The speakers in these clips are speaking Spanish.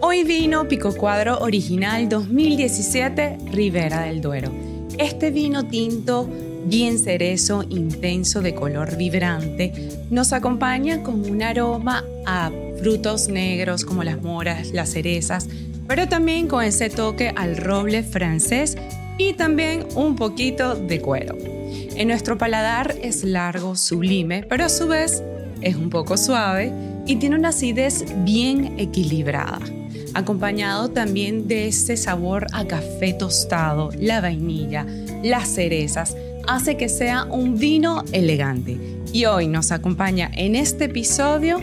Hoy vino Pico Cuadro Original 2017 Ribera del Duero. Este vino tinto bien cerezo, intenso, de color vibrante, nos acompaña con un aroma a frutos negros como las moras, las cerezas, pero también con ese toque al roble francés y también un poquito de cuero. En nuestro paladar es largo, sublime, pero a su vez es un poco suave y tiene una acidez bien equilibrada, acompañado también de ese sabor a café tostado, la vainilla, las cerezas, hace que sea un vino elegante. Y hoy nos acompaña en este episodio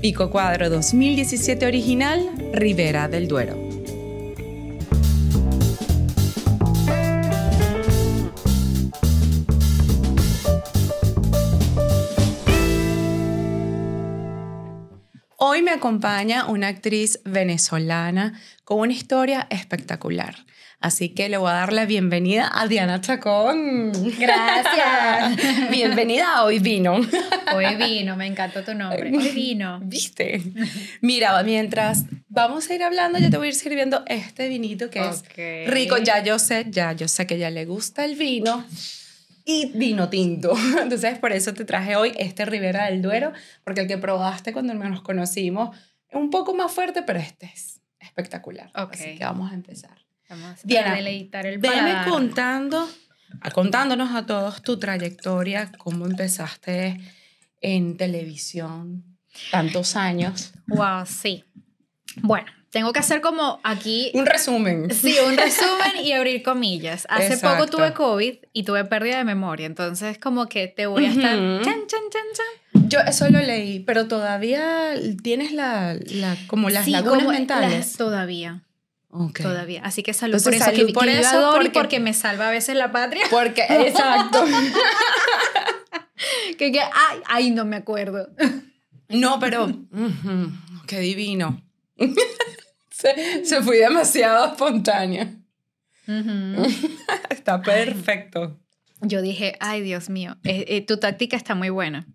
Pico Cuadro 2017 original Ribera del Duero. Hoy me acompaña una actriz venezolana con una historia espectacular. Así que le voy a dar la bienvenida a Diana Chacón. Gracias. bienvenida a Hoy Vino. Hoy Vino, me encantó tu nombre. Hoy Vino. ¿Viste? Mira, mientras vamos a ir hablando, yo te voy a ir sirviendo este vinito que es rico. Ya yo sé, ya yo sé que ya le gusta el vino y vino tinto. Entonces, por eso te traje hoy este Ribera del Duero, porque el que probaste cuando nos conocimos es un poco más fuerte, pero este es espectacular. Así que vamos a empezar. Vamos Diana, a deleitar el paladar. contando, contándonos a todos tu trayectoria, cómo empezaste en televisión, tantos años. Wow, sí. Bueno, tengo que hacer como aquí... Un resumen. Sí, un resumen y abrir comillas. Hace poco tuve COVID y tuve pérdida de memoria, entonces como que te voy a estar... Chan, chan, chan. Yo eso lo leí, pero todavía tienes la, la como las sí, lagunas mentales. todavía. Okay. Todavía. Así que salud por eso. Salud que, por eso porque, porque, me salva a veces la patria. Porque, exacto. que, que, ay, ay, no me acuerdo. No, pero, qué divino. Se, fui demasiado espontánea. está perfecto. Yo dije, ay, Dios mío, eh, eh, tu táctica está muy buena.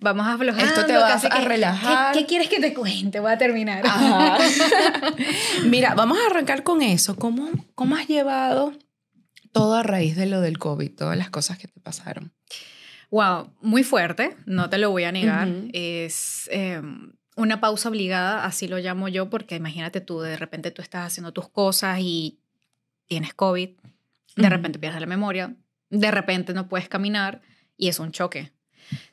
Vamos a aflojar. Esto te va a relajar. ¿qué, quieres que te cuente? Voy a terminar. Mira, vamos a arrancar con eso. ¿Cómo, ¿Cómo has llevado todo a raíz de lo del COVID, todas las cosas que te pasaron? Wow, muy fuerte, no te lo voy a negar. Es em, una pausa obligada, así lo llamo yo, porque imagínate tú, de repente tú estás haciendo tus cosas y tienes COVID, de repente pierdes la memoria, de repente no puedes caminar y es un choque.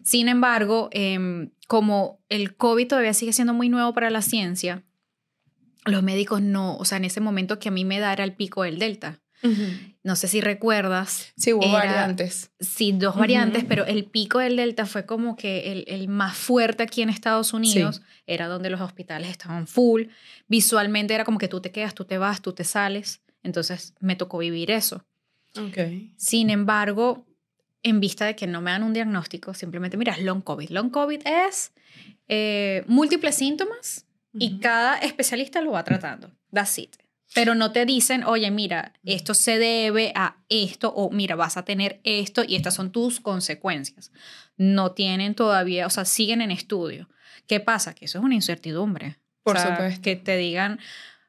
Sin embargo, em, como el COVID todavía sigue siendo muy nuevo para la ciencia, los médicos no, o sea, en ese momento que a mí me da era el pico del Delta. No sé si recuerdas. Sí, hubo variantes. Sí, dos variantes, pero el pico del Delta fue como que el, el más fuerte aquí en Estados Unidos. Era donde los hospitales estaban full. Visualmente era como que tú te quedas, tú te vas, tú te sales. Entonces me tocó vivir eso. Okay. Sin embargo, en vista de que no me dan un diagnóstico, simplemente mira, long COVID. Long COVID es eh, múltiples síntomas y cada especialista lo va tratando. That's it. Pero no te dicen, oye, mira, esto se debe a esto o mira, vas a tener esto y estas son tus consecuencias. No tienen todavía, o sea, siguen en estudio. ¿Qué pasa? Que eso es una incertidumbre. Por supuesto. Que te digan,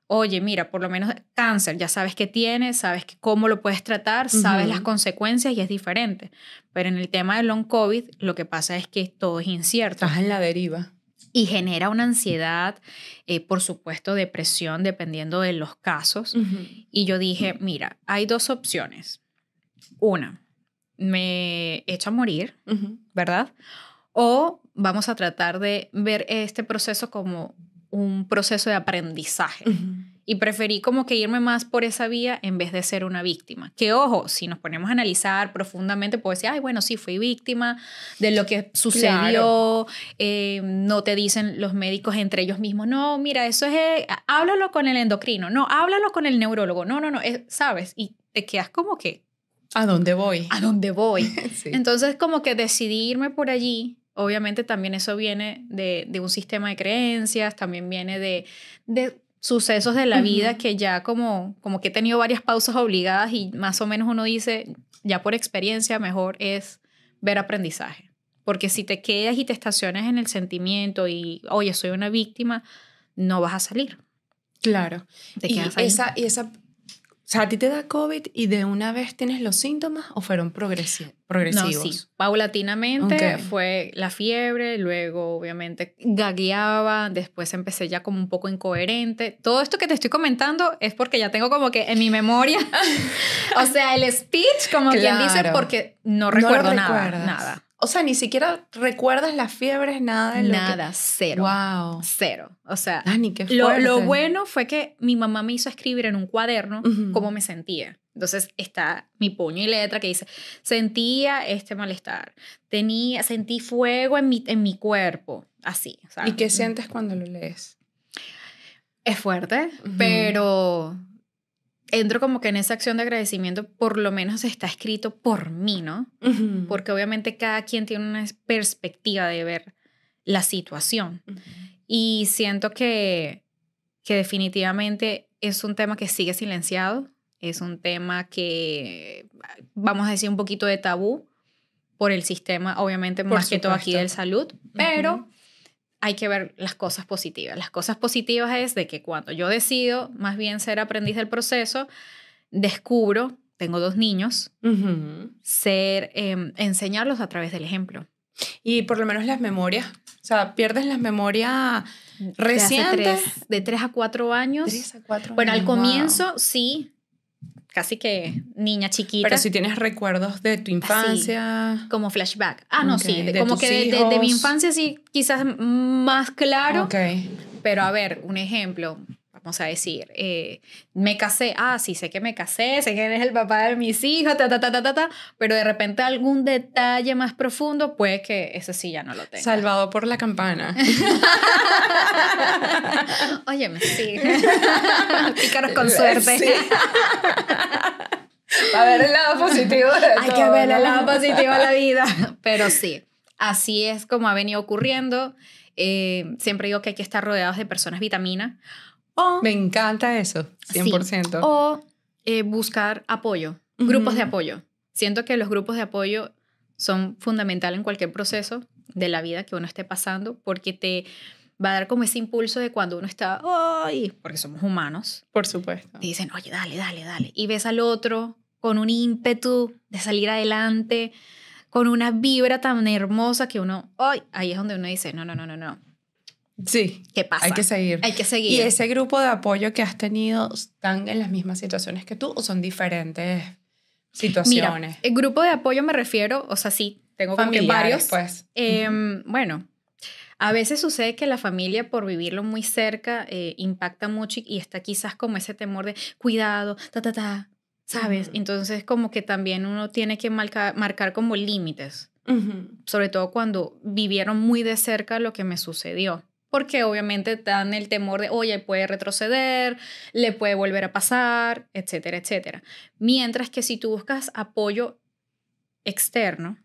oye, mira, por lo menos cáncer, ya sabes qué tienes, sabes cómo lo puedes tratar, sabes las consecuencias y es diferente. Pero en el tema del long COVID, lo que pasa es que todo es incierto. Estás en la deriva. Y genera una ansiedad, eh, por supuesto, depresión, dependiendo de los casos. Y yo dije, mira, hay dos opciones. Una, me echo a morir, ¿verdad? O vamos a tratar de ver este proceso como un proceso de aprendizaje. Y preferí como que irme más por esa vía en vez de ser una víctima. Que ojo, si nos ponemos a analizar profundamente, puedo decir, ay, bueno, sí, fui víctima de lo que sucedió. Eh, no te dicen los médicos entre ellos mismos, no, mira, eso es, eh, háblalo con el endocrino, no, háblalo con el neurólogo, no, no, no, ¿sabes? Y te quedas como que... ¿A dónde voy? ¿A dónde voy? Entonces como que decidí irme por allí obviamente también eso viene de, de, un sistema de creencias, también viene de, de sucesos de la vida que ya como, como que he tenido varias pausas obligadas y más o menos uno dice, ya por experiencia mejor es ver aprendizaje. Porque si te quedas y te estacionas en el sentimiento y, oye, soy una víctima, no vas a salir. Claro. y, esa, y esa sea, ¿a ti te da COVID y de una vez tienes los síntomas o fueron progresivos? No, sí. Paulatinamente fue la fiebre, luego obviamente gagueaba, después empecé ya como un poco incoherente. Todo esto que te estoy comentando es porque ya tengo como que en mi memoria, o sea, el speech, como quien dice, porque no recuerdo nada, nada. O sea, ni siquiera recuerdas las fiebres, nada de Nada, cero. Wow. Cero. O sea, Dani, qué lo, lo, bueno fue que mi mamá me hizo escribir en un cuaderno cómo me sentía. Entonces está mi puño y letra que dice, sentía este malestar, tenía, sentí fuego en mi, en mi cuerpo, así. ¿Y qué sientes cuando lo lees? Es fuerte, pero entro como que en esa acción de agradecimiento, por lo menos está escrito por mí, ¿no? Porque obviamente cada quien tiene una perspectiva de ver la situación. Y siento que, que definitivamente es un tema que sigue silenciado, es un tema que, vamos a decir, un poquito de tabú por el sistema, obviamente, más que todo aquí del salud, pero hay que ver las cosas positivas. Las cosas positivas es de que cuando yo decido más bien ser aprendiz del proceso, descubro, tengo dos niños, ser, em, enseñarlos a través del ejemplo. Y por lo menos las memorias, o sea, pierdes las memorias recientes. De tres, a cuatro años. Tres a cuatro bueno, al comienzo sí, casi que niña chiquita. Pero si tienes recuerdos de tu infancia. como flashback. Ah, no, sí. como que de, mi infancia sí, quizás más claro. Ok. Pero a ver, un ejemplo vamos a decir, eh, me casé, ah, sí, sé que me casé, sé que eres el papá de mis hijos, ta, ta, ta, ta, ta, ta, pero de repente algún detalle más profundo, puede que ese sí ya no lo tenga. Salvado por la campana. Óyeme, sí. Pícaros con suerte. Sí. A ver el lado positivo de Hay que ver el lado positivo de la vida. Pero sí, así es como ha venido ocurriendo. Eh, siempre digo que hay que estar rodeados de personas vitamina me encanta eso, 100%. o eh, buscar apoyo, grupos de apoyo. Siento que los grupos de apoyo son fundamentales en cualquier proceso de la vida que uno esté pasando porque te va a dar como ese impulso de cuando uno está, ¡ay! Porque somos humanos. Por supuesto. Y dicen, oye, dale, dale, dale. Y ves al otro con un ímpetu de salir adelante, con una vibra tan hermosa que uno, ¡ay! Ahí es donde uno dice, no, no, no, no, no. Sí. ¿Qué pasa? Hay que seguir. Hay que seguir. ¿Y ese grupo de apoyo que has tenido están en las mismas situaciones que tú o son diferentes situaciones? Mira, el grupo de apoyo me refiero, o sea, sí, tengo como que varios. Pues. Em, bueno, a veces sucede que la familia, por vivirlo muy cerca, eh, impacta mucho y está quizás como ese temor de cuidado, ta, ta, ta, ¿sabes? Entonces, como que también uno tiene que marcar, marcar como límites. Sobre todo cuando vivieron muy de cerca lo que me sucedió porque obviamente dan el temor de, oye, puede retroceder, le puede volver a pasar, etcétera, etcétera. Mientras que si tú buscas apoyo externo,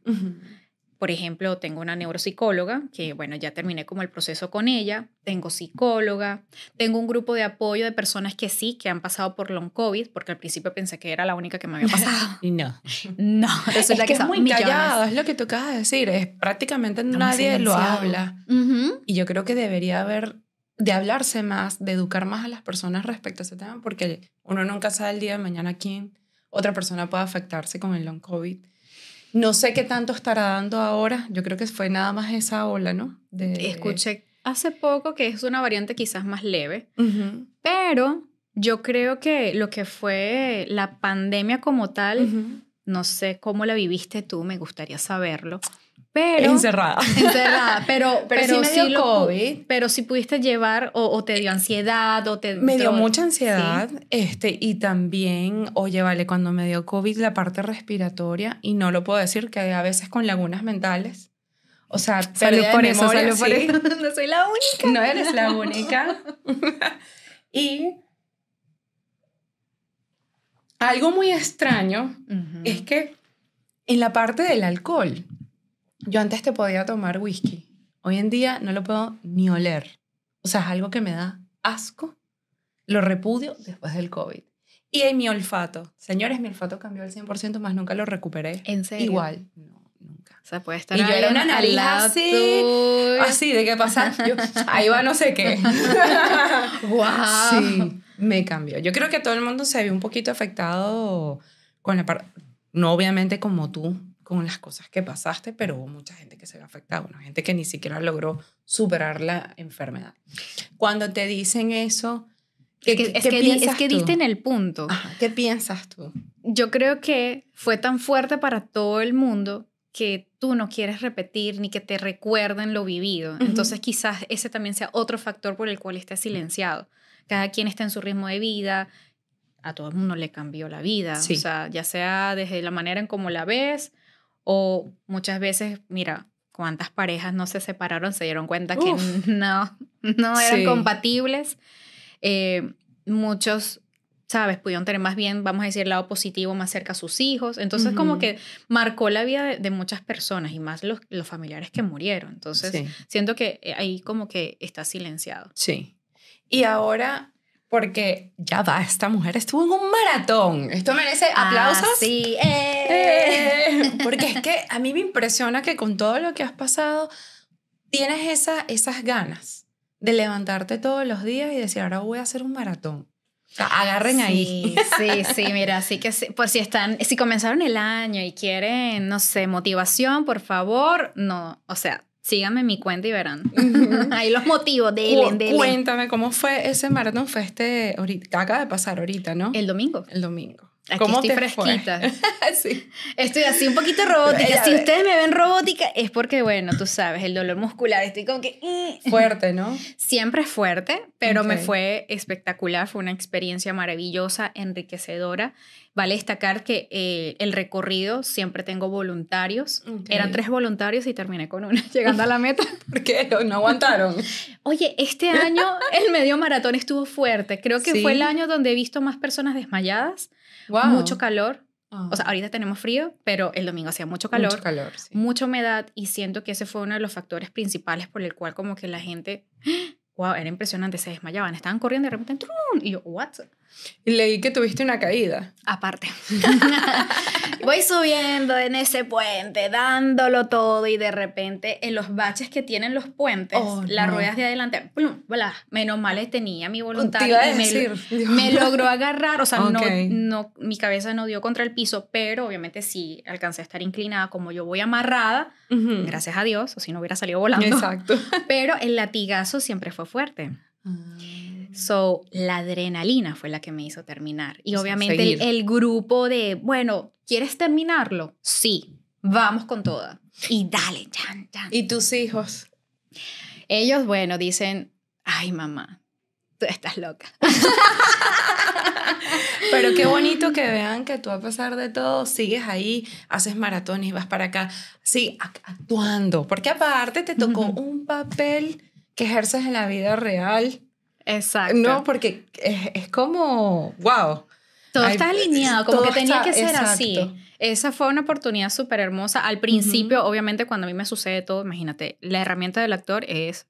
por ejemplo, tengo una neuropsicóloga, que bueno, ya terminé como el proceso con ella, tengo psicóloga, tengo un grupo de apoyo de personas que sí, que han pasado por long COVID, porque al principio pensé que era la única que me había pasado. y no. No, resulta es que, es muy callado, es lo que tú acabas de decir, es prácticamente nadie lo habla. Y yo creo que debería haber de hablarse más, de educar más a las personas respecto a ese tema, porque uno nunca sabe el día de mañana quién otra persona puede afectarse con el long COVID. No sé qué tanto estará dando ahora. Yo creo que fue nada más esa ola, ¿no? De... Escuché hace poco que es una variante quizás más leve, pero yo creo que lo que fue la pandemia como tal, no sé cómo la viviste tú, me gustaría saberlo. Pero, encerrada. Encerrada, pero, pero, sí me COVID. Pero si pudiste llevar o, te dio ansiedad o te... Me dio mucha ansiedad este, y también, oye, vale, cuando me dio COVID la parte respiratoria, y no lo puedo decir, que a veces con lagunas mentales. O sea, salud por eso, salud por eso. No soy la única. No eres la única. y algo muy extraño es que en la parte del alcohol, yo antes te podía tomar whisky. Hoy en día no lo puedo ni oler. O sea, es algo que me da asco. Lo repudio después del COVID. Y en mi olfato. Señores, mi olfato cambió al 100%, más nunca lo recuperé. ¿En serio? Igual. No, nunca. O sea, puede estar Y yo era una nariz así, tuyo. así, ¿de qué pasa? Yo, ahí va no sé qué. ¡Wow! Sí, me cambió. Yo creo que todo el mundo se vio un poquito afectado con la parte, no obviamente como tú, con las cosas que pasaste, pero hubo mucha gente que se vio afectada, bueno, gente que ni siquiera logró superar la enfermedad. Cuando te dicen eso, ¿qué, Es que, es qué que, es que diste en el punto. Ajá, ¿Qué piensas tú? Yo creo que fue tan fuerte para todo el mundo que tú no quieres repetir ni que te recuerden lo vivido. Entonces quizás ese también sea otro factor por el cual esté silenciado. Cada quien está en su ritmo de vida, a todo el mundo le cambió la vida, Sí. o sea, ya sea desde la manera en cómo la ves o muchas veces, mira, cuántas parejas no se separaron, se dieron cuenta que Uf. no, no eran Sí. compatibles. Eh, muchos, sabes, pudieron tener más bien, vamos a decir, el lado positivo más cerca a sus hijos. Entonces, como que marcó la vida de, de muchas personas y más los, los familiares que murieron. Entonces, Sí. siento que eh, ahí como que está silenciado. Sí. Y ahora, porque ya va, esta mujer estuvo en un maratón. Esto merece aplausos. Ah, sí. Eh, Porque es que a mí me impresiona que con todo lo que has pasado, tienes esa, esas ganas de levantarte todos los días y decir, ahora voy a hacer un maratón. O sea, agarren ahí. Sí, sí, sí, mira, así que sí, por si están, si comenzaron el año y quieren, no sé, motivación, por favor, no, o sea, síganme en mi cuenta y verán. Ahí los motivos, dele, Cu- dele. Cuéntame, ¿cómo fue ese maratón? Fue este, ahorita, acaba de pasar ahorita, ¿no? El domingo. El domingo. Aquí ¿Cómo estoy fresquita. sí. Estoy así un poquito robótica. Si ustedes me ven robótica, es porque, bueno, tú sabes, el dolor muscular, estoy como que... mm. Fuerte, ¿no? Siempre es fuerte, pero me fue espectacular, fue una experiencia maravillosa, enriquecedora. Vale destacar que eh, el recorrido siempre tengo voluntarios. Eran tres voluntarios y terminé con una, llegando a la meta. ¿Por qué? No aguantaron. Oye, este año el medio maratón estuvo fuerte. Creo que Sí. fue el año donde he visto más personas desmayadas, Wow. mucho calor. Ah. O sea, ahorita tenemos frío, pero el domingo hacía mucho calor. Mucho calor, sí. mucha humedad y siento que ese fue uno de los factores principales por el cual como que la gente, wow, era impresionante, se desmayaban, estaban corriendo y de repente, ¡trum! y yo, what? Y leí que tuviste una caída. Aparte. Voy subiendo en ese puente, dándolo todo y de repente en los baches que tienen los puentes, Oh, las no. ruedas de adelante, plum, bla, menos mal tenía mi voluntad Te iba a y me, decir, Dios. me logró agarrar, o sea, no, Ok. no, mi cabeza no dio contra el piso, pero obviamente sí alcancé a estar inclinada como yo voy amarrada, Ujú. gracias a Dios, o si no hubiera salido volando. Exacto. Pero el latigazo siempre fue fuerte. So, la adrenalina fue la que me hizo terminar. Y O obviamente el, grupo de, bueno, ¿quieres terminarlo? Sí, vamos con toda. Y dale, chan, chan. ¿Y tus hijos? Ellos, bueno, dicen, ay, mamá, tú estás loca. Pero qué bonito que vean que tú a pesar de todo sigues ahí, haces maratones, vas para acá, sí, ac- actuando. Porque aparte te tocó un papel que ejerces en la vida real. Exacto. No, porque es, es como, wow. Todo Ay, está alineado, como que tenía está- que ser exacto. así. Esa fue una oportunidad súper hermosa. Al principio, obviamente, cuando a mí me sucede todo, imagínate, la herramienta del actor es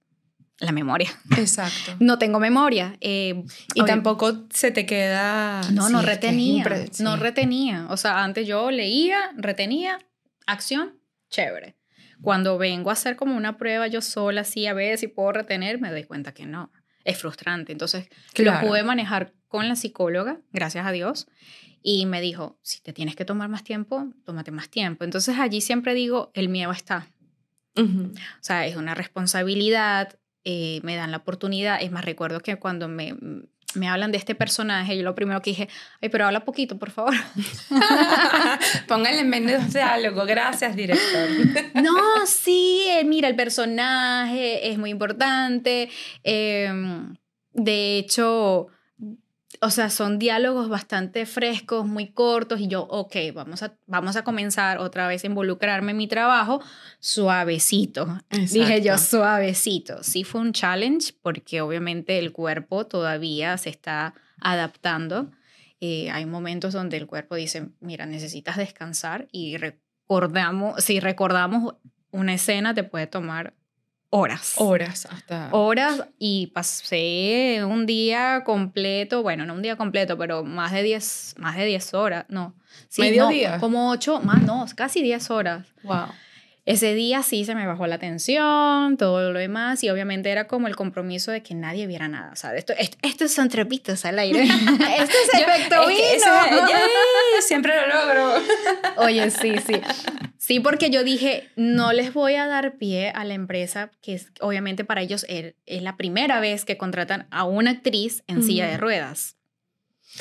la memoria. Exacto. No tengo memoria. eh, Y tampoco se te queda... No, sí, no retenía. sí. No retenía. O sea, antes yo leía, retenía, acción, chévere. Cuando vengo a hacer como una prueba yo sola, así a ver si puedo retener, me doy cuenta que no. Es frustrante. Entonces, Claro. lo pude manejar con la psicóloga, gracias a Dios. Y me dijo, si te tienes que tomar más tiempo, tómate más tiempo. Entonces allí siempre digo, el miedo está. Ujú. O sea, es una responsabilidad, eh, me dan la oportunidad. Es más, recuerdo que cuando me, me hablan de este personaje, yo lo primero que dije, ay, pero habla poquito, por favor. Pónganle en menos diálogo. Gracias, director. no, sí, eh, mira, el personaje es muy importante. eh, de hecho, o sea, son diálogos bastante frescos, muy cortos, y yo, ok, vamos a, vamos a comenzar otra vez a involucrarme en mi trabajo suavecito. Dije yo, Exacto. suavecito. Sí fue un challenge porque obviamente el cuerpo todavía se está adaptando. Eh, hay momentos donde el cuerpo dice, mira, necesitas descansar y recordamos, si recordamos una escena te puede tomar horas. Horas hasta... Horas y pasé un día completo, bueno, no un día completo, pero más de 10, más de 10 horas, no. Sí, ¿Medio no, día? Como 8, más no, casi 10 horas. Wow. Ese día sí se me bajó la tensión, todo lo demás, y obviamente era como el compromiso de que nadie viera nada. O sea, esto, esto, son trepitos al aire. esto es efecto vino. siempre lo logro. Oye, sí, sí. Sí, porque yo dije, no les voy a dar pie a la empresa, que es, obviamente para ellos er, es, la primera vez que contratan a una actriz en silla de ruedas.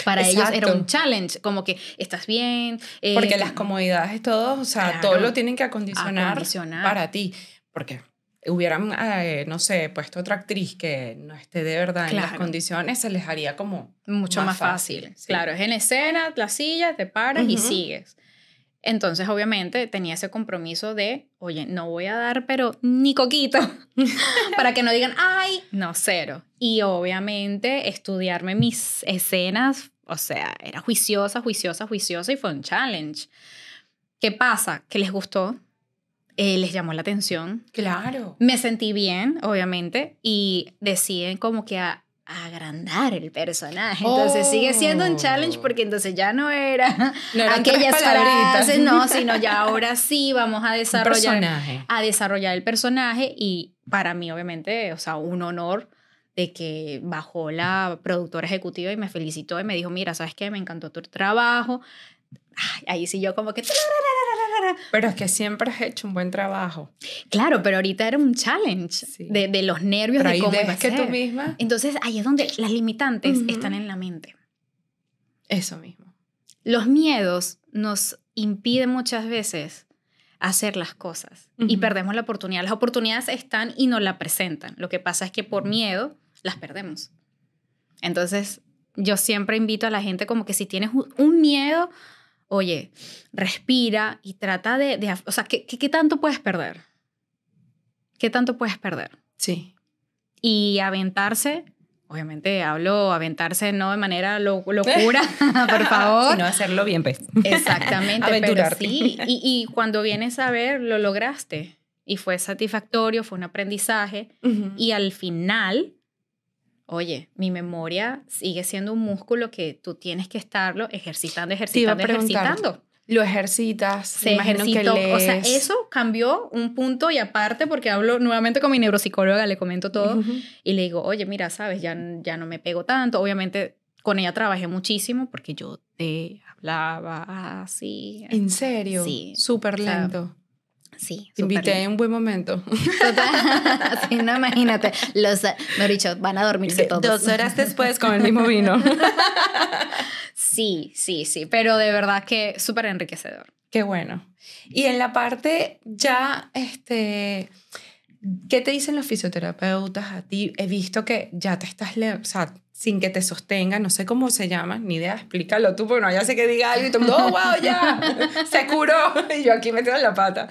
Para ellos era un challenge, como que estás bien. Eh, porque las comodidades, todo, o sea, todo lo tienen que acondicionar, para ti. Porque hubieran, eh, no sé, puesto otra actriz que no esté de verdad en las condiciones, se les haría como mucho más, fácil. Claro, es en escena, la silla, te paras y sigues. Entonces, obviamente, tenía ese compromiso de, oye, no voy a dar, pero ni coquito, para que no digan, ay, no, cero. Y obviamente, estudiarme mis escenas, o sea, era juiciosa, juiciosa, juiciosa y fue un challenge. ¿Qué pasa? Que les gustó, eh, les llamó la atención. Claro. Me sentí bien, obviamente, y deciden como que a, agrandar el personaje. Entonces sigue siendo un challenge oh. porque entonces ya no era no aquellas frases, no, sino ya ahora sí vamos a desarrollar a desarrollar el personaje y para mí obviamente, o sea, un honor de que bajó la productora ejecutiva y me felicitó y me dijo, "Mira, ¿sabes qué? Me encantó tu trabajo." ahí sí yo como que pero es que siempre has hecho un buen trabajo. Claro, pero ahorita era un challenge de, de, los nervios de cómo que tú misma. Entonces ahí es donde las limitantes están en la mente. Eso mismo. Los miedos nos impiden muchas veces hacer las cosas y perdemos la oportunidad. Las oportunidades están y nos la presentan. Lo que pasa es que por miedo las perdemos. Entonces, yo siempre invito a la gente como que si tienes un miedo, oye, respira y trata de, o sea, ¿qué, ¿qué, tanto puedes perder? ¿Qué tanto puedes perder? Sí. Y aventarse, obviamente hablo aventarse no de manera locura, por favor. Sino hacerlo bien, pues. Exactamente. Aventurarte. sí, y, y, cuando vienes a ver, lo lograste. Y fue satisfactorio, fue un aprendizaje. Y al final, oye, mi memoria sigue siendo un músculo que tú tienes que estarlo ejercitando, ejercitando, ejercitando. Lo ejercitas, se ejercitó. O sea, eso cambió un punto y aparte porque hablo nuevamente con mi neuropsicóloga, le comento todo y le digo, oye, mira, sabes, ya, ya no me pego tanto. Obviamente con ella trabajé muchísimo porque yo te hablaba así. ¿En serio? Sí. Súper lento. Sí. Te invité en un buen momento. sí, no, imagínate. Los, no dicho, van a dormirse todos. Dos horas después con el mismo vino. sí, sí, sí. Pero de verdad que súper enriquecedor. Qué bueno. Y en la parte ya, este, ¿qué te dicen los fisioterapeutas a ti? He visto que ya te estás, o sea, sin que te sostenga, no sé cómo se llama, ni idea, explícalo tú, porque no ya sé que diga algo y todo, oh, wow, ya, se curó, y yo aquí metido en la pata.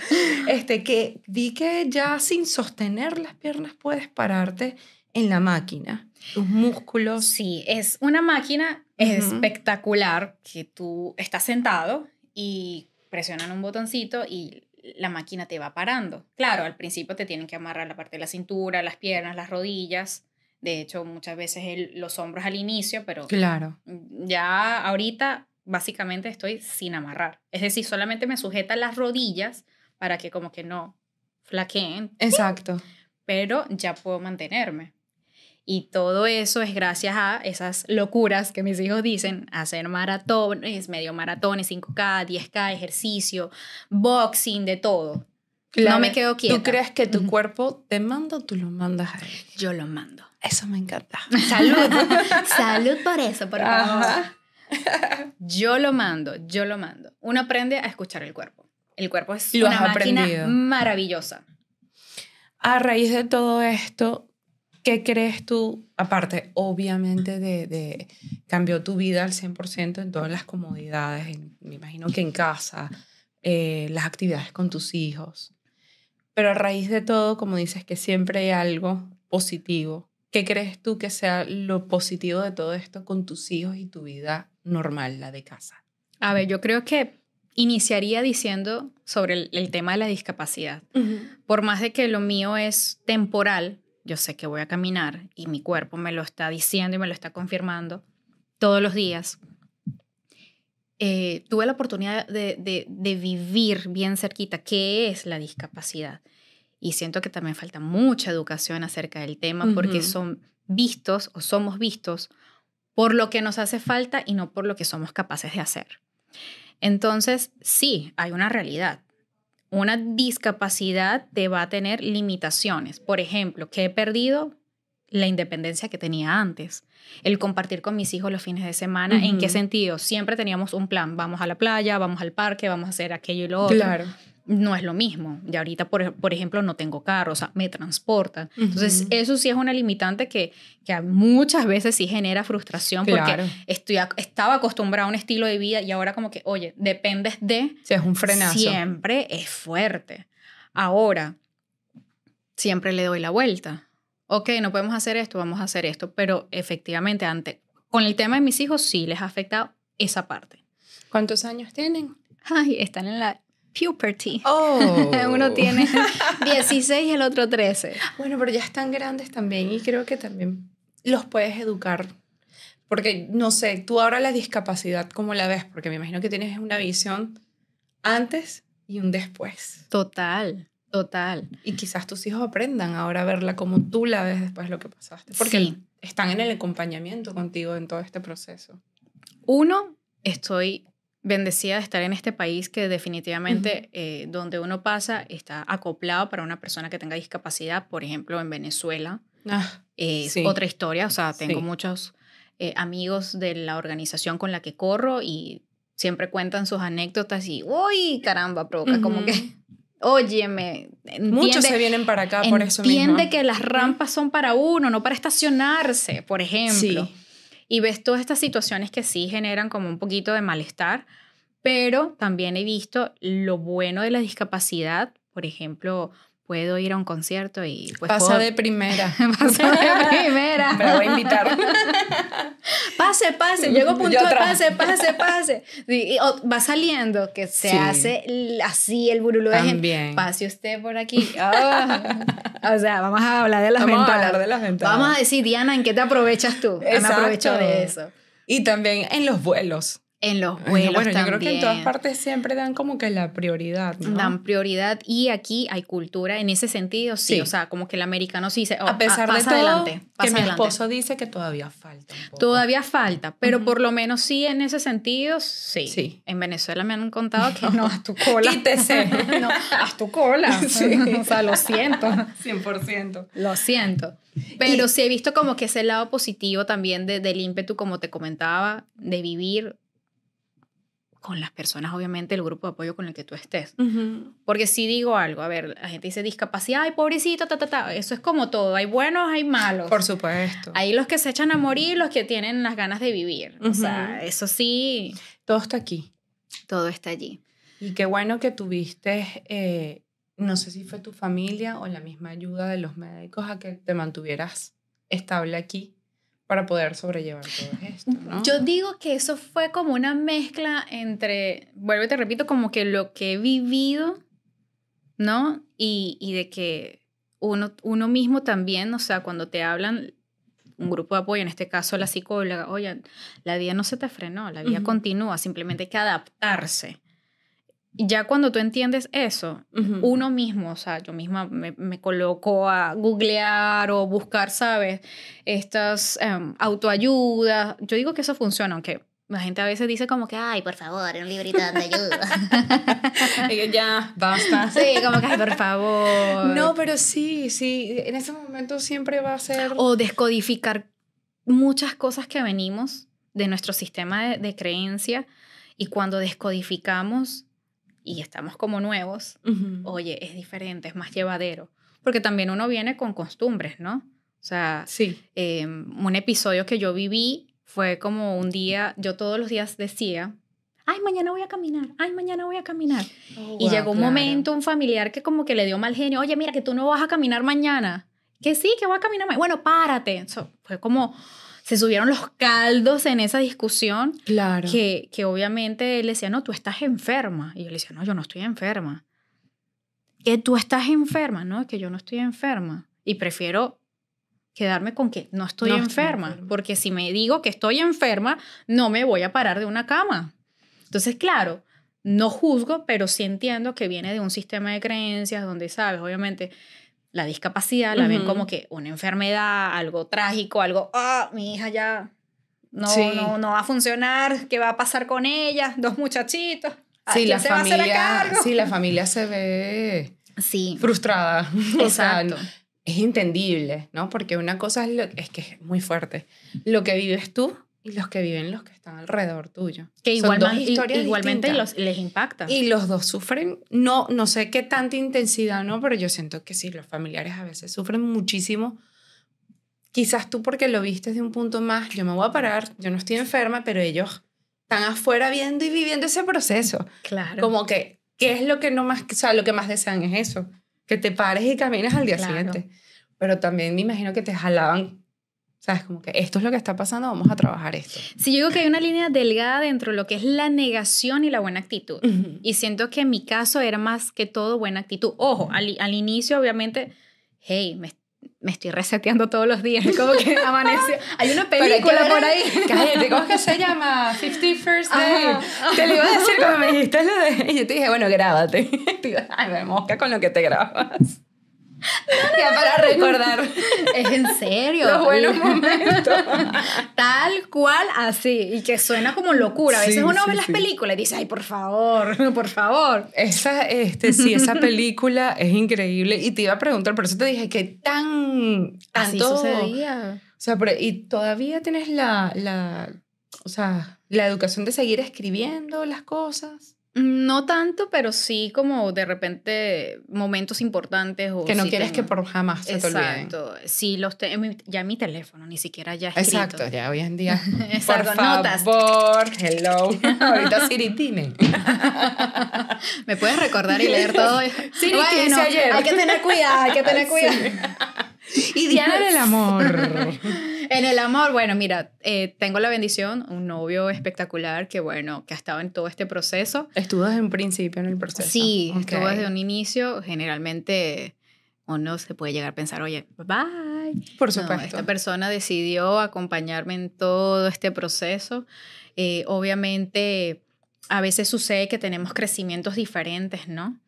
Este, que vi que ya sin sostener las piernas puedes pararte en la máquina, tus músculos. Sí, es una máquina espectacular que tú estás sentado y presionan un botoncito y la máquina te va parando. Claro, al principio te tienen que amarrar la parte de la cintura, las piernas, las rodillas, de hecho, muchas veces los hombros al inicio, pero claro. ya ahorita básicamente estoy sin amarrar. Es decir, solamente me sujetan las rodillas para que como que no flaqueen. Exacto. Pero ya puedo mantenerme. Y todo eso es gracias a esas locuras que mis hijos dicen, hacer maratones, medio maratones, 5K, 10K, ejercicio, boxing, de todo. No me quedo quieta. ¿Tú crees que tu cuerpo te manda o tú lo mandas a él? Yo lo mando. Eso me encanta. Salud. Salud por eso, por favor. Yo lo mando, yo lo mando. Uno aprende a escuchar el cuerpo. El cuerpo es una máquina maravillosa. A raíz de todo esto, ¿qué crees tú? Aparte, obviamente, de, de cambió tu vida al 100% en todas las comodidades, me imagino que en casa, eh, las actividades con tus hijos. Pero a raíz de todo, como dices, que siempre hay algo positivo. ¿Qué crees tú que sea lo positivo de todo esto con tus hijos y tu vida normal, la de casa? A ver, yo creo que iniciaría diciendo sobre el, tema de la discapacidad. Por más de que lo mío es temporal, yo sé que voy a caminar y mi cuerpo me lo está diciendo y me lo está confirmando todos los días. Eh, tuve la oportunidad de, de, vivir bien cerquita qué es la discapacidad. Y siento que también falta mucha educación acerca del tema porque son vistos o somos vistos por lo que nos hace falta y no por lo que somos capaces de hacer. Entonces, sí, hay una realidad. Una discapacidad te va a tener limitaciones. Por ejemplo, que he perdido la independencia que tenía antes. El compartir con mis hijos los fines de semana. ¿En qué sentido? Siempre teníamos un plan. Vamos a la playa, vamos al parque, vamos a hacer aquello y lo otro. Claro no es lo mismo. Y ahorita, por, por, ejemplo, no tengo carro, o sea, me transportan. Entonces, eso sí es una limitante que, que muchas veces sí genera frustración porque estoy, estaba acostumbrado a un estilo de vida y ahora como que, oye, dependes de... Si es un frenazo. Siempre es fuerte. Ahora, siempre le doy la vuelta. Ok, no podemos hacer esto, vamos a hacer esto, pero efectivamente, ante, con el tema de mis hijos sí les ha afectado esa parte. ¿Cuántos años tienen? Ay, están en la puberty. Oh. Uno tiene 16 y el otro 13. Bueno, pero ya están grandes también y creo que también los puedes educar. Porque, no sé, tú ahora la discapacidad, ¿cómo la ves? Porque me imagino que tienes una visión antes y un después. Total, total. Y quizás tus hijos aprendan ahora a verla como tú la ves después de lo que pasaste. Porque están en el acompañamiento contigo en todo este proceso. Uno, estoy bendecida de estar en este país que definitivamente eh, donde uno pasa está acoplado para una persona que tenga discapacidad, por ejemplo en Venezuela. Ah, es otra historia, o sea, tengo muchos eh, amigos de la organización con la que corro y siempre cuentan sus anécdotas y, uy, caramba, provoca como que, óyeme. Muchos se vienen para acá por eso mismo. Entiende que las rampas son para uno, no para estacionarse, por ejemplo. Sí y ves todas estas situaciones que sí generan como un poquito de malestar, pero también he visto lo bueno de la discapacidad, por ejemplo, puedo ir a un concierto y pues pasa de primera. Pasa de primera. Me voy a invitar. Pase pase llego punto de pase pase pase. Y, va saliendo que se hace así el burulú de gente. Pase usted por aquí. Oh. o sea vamos a hablar de las vamos ventanas. a hablar de las ventanas. Vamos a decir Diana en qué te aprovechas tú me aprovecho de eso. Y también en los vuelos en los vuelos bueno, yo creo que en todas partes siempre dan como que la prioridad, ¿no? Dan prioridad y aquí hay cultura en ese sentido, sí. O sea, como que el americano sí dice, oh, a pesar de todo, adelante, que mi esposo dice que todavía falta un poco. Todavía falta, pero por lo menos sí en ese sentido, sí. sí. En Venezuela me han contado que no, haz tu cola. Quítese. no, haz tu cola. Sí. o sea, lo siento. 100%. Lo siento. Pero sí he visto como que ese lado positivo también de, del ímpetu, como te comentaba, de vivir con las personas, obviamente, el grupo de apoyo con el que tú estés. Porque si digo algo, a ver, la gente dice discapacidad, ay, pobrecito, ta, ta, ta. Eso es como todo. Hay buenos, hay malos. Por supuesto. Hay los que se echan a morir, los que tienen las ganas de vivir. O sea, eso sí. Todo está aquí. Todo está allí. Y qué bueno que tuviste, eh, no sé si fue tu familia o la misma ayuda de los médicos a que te mantuvieras estable aquí para poder sobrellevar todo esto, ¿no? Yo digo que eso fue como una mezcla entre, vuelvo y te repito, como que lo que he vivido, ¿no? Y, y de que uno, uno mismo también, o sea, cuando te hablan un grupo de apoyo, en este caso la psicóloga, oye, la vida no se te frenó, la vida continúa, simplemente hay que adaptarse ya cuando tú entiendes eso, uno mismo, o sea, yo misma me, me, coloco a googlear o buscar, ¿sabes? Estas um, autoayudas. Yo digo que eso funciona, aunque la gente a veces dice como que, ay, por favor, un librito de ayuda. ya, basta. Sí, como que, ay, por favor. No, pero sí, sí, en ese momento siempre va a ser... O descodificar muchas cosas que venimos de nuestro sistema de, de creencia y cuando descodificamos y estamos como nuevos, oye, es diferente, es más llevadero. Porque también uno viene con costumbres, ¿no? O sea, sí. Em, un episodio que yo viví fue como un día, yo todos los días decía, ay, mañana voy a caminar, ay, mañana voy a caminar. Oh, y llegó un momento, un familiar que como que le dio mal genio, oye, mira, que tú no vas a caminar mañana. Que sí, que voy a caminar mañana. Bueno, párate. fue como se subieron los caldos en esa discusión. Claro. Que, que obviamente él decía, no, tú estás enferma. Y yo le decía, no, yo no estoy enferma. Que tú estás enferma, no, es que yo no estoy enferma. Y prefiero quedarme con que no estoy, enferma, porque si me digo que estoy enferma, no me voy a parar de una cama. Entonces, claro, no juzgo, pero sí entiendo que viene de un sistema de creencias donde, sabes, obviamente la discapacidad la ven como que una enfermedad, algo trágico, algo, ah, mi hija ya no, no, no va a funcionar, ¿qué va a pasar con ella? Dos muchachitos. Sí, la familia, sí, la familia se ve sí. frustrada. Exacto. es entendible, ¿no? Porque una cosa es, es que es muy fuerte. Lo que vives tú y los que viven los que están alrededor tuyo. Que igual igualmente les impacta. Y los dos sufren, no, no sé qué tanta intensidad, ¿no? Pero yo siento que sí, los familiares a veces sufren muchísimo. Quizás tú porque lo viste de un punto más, yo me voy a parar, yo no estoy enferma, pero ellos están afuera viendo y viviendo ese proceso. Claro. Como que, ¿qué es lo que no más, o sea, lo que más desean es eso? Que te pares y camines al día siguiente. Pero también me imagino que te jalaban ¿Sabes? Como que esto es lo que está pasando, vamos a trabajar esto. Sí, yo digo que hay una línea delgada dentro de lo que es la negación y la buena actitud. Y siento que en mi caso era más que todo buena actitud. Ojo, al, al inicio obviamente, hey, me, me, estoy reseteando todos los días. Como que amaneció. Hay una película por ahí. Cállate, ¿cómo es que se llama? 50 First Day. Te lo iba a decir cuando me dijiste lo de... Y yo te dije, bueno, grábate. Ay, me mosca con lo que te grabas. Ya para recordar. Es en serio. Los buenos momentos. Tal cual así. Y que suena como locura. A veces uno ve las películas y dice, ay, por favor, por favor. Esa, este, sí, esa película es increíble. Y te iba a preguntar, por eso te dije, ¿qué tan... Así sucedía. O sea, y todavía tienes la, la, o sea, la educación de seguir escribiendo las cosas. No tanto, pero sí como de repente momentos importantes. O que no quieres que por jamás se Exacto. te olviden. Exacto. Sí, los ya mi teléfono, ni siquiera ya escrito. Exacto, ya hoy en día. Exacto, por favor, hello. Ahorita Siri, dime. ¿Me puedes recordar y leer todo? Siri, bueno, ayer? Hay que tener cuidado, hay que tener cuidado. Y Diana del amor. en el amor, bueno, mira, eh, tengo la bendición, un novio espectacular que, bueno, que ha estado en todo este proceso. Estuvo desde un principio en el proceso. Sí, estuvo desde un inicio. Generalmente uno se puede llegar a pensar, oye, bye. Por supuesto. esta persona decidió acompañarme en todo este proceso. Eh, obviamente, a veces sucede que tenemos crecimientos diferentes, ¿no?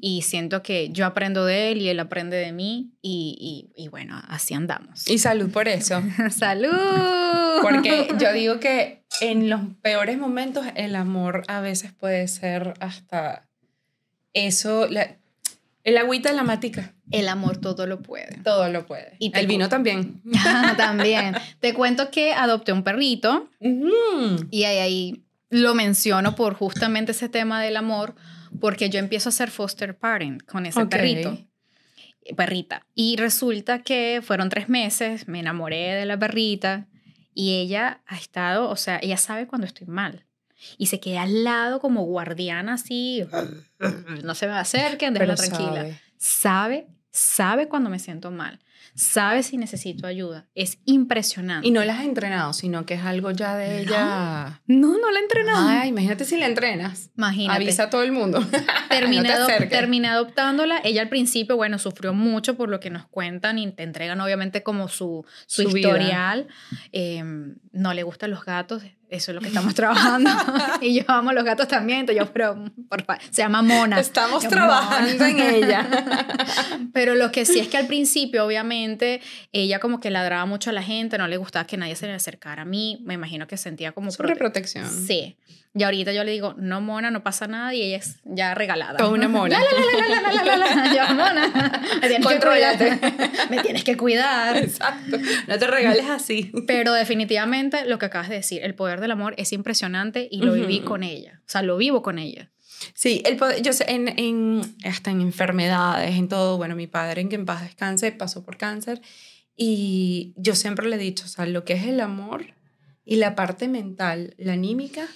Y siento que yo aprendo de él y él aprende de mí y, y, bueno, así andamos. Y salud por eso. salud. Porque yo digo que en los peores momentos el amor a veces puede ser hasta eso, el agüita de la matica. El amor todo lo puede. Todo lo puede. Y el vino también. también. Te cuento que adopté un perrito y ahí, ahí lo menciono por justamente ese tema del amor porque yo empiezo a ser foster parent con ese perrito perrita. Y resulta que fueron tres meses, me enamoré de la perrita y ella ha estado, o sea, ella sabe cuando estoy mal. Y se queda al lado como guardiana así, no se me acerquen, déjala tranquila. Sabe, sabe cuando me siento mal sabe si necesito ayuda. Es impresionante. Y no la has entrenado, sino que es algo ya de ella. No, no la he entrenado. Ay, imagínate si la entrenas. Imagínate. Avisa a todo el mundo. Terminé, terminé adoptándola. Ella al principio, bueno, sufrió mucho por lo que nos cuentan y te entregan obviamente como su, su, historial. Em, no le gustan los gatos, eso es lo que estamos trabajando. y yo amo los gatos también, entonces yo, pero, por se llama Mona. Estamos trabajando en ella. pero lo que sí es que al principio, obviamente, ella como que ladraba mucho a la gente, no le gustaba que nadie se le acercara a mí, me imagino que sentía como... protección. Sí. Y ahorita yo le digo, no, mona, no pasa nada, y ella es ya regalada. Toda una mona. yo, mona, me tienes que cuidar. me tienes que cuidar. Exacto. No te regales así. Pero definitivamente lo que acabas de decir, el poder del amor es impresionante y lo viví con ella. O sea, lo vivo con ella. Sí, el poder, yo sé, en, en, hasta en enfermedades, en todo. Bueno, mi padre, en que en paz descanse, pasó por cáncer. Y yo siempre le he dicho, o sea, lo que es el amor y la parte mental, la anímica,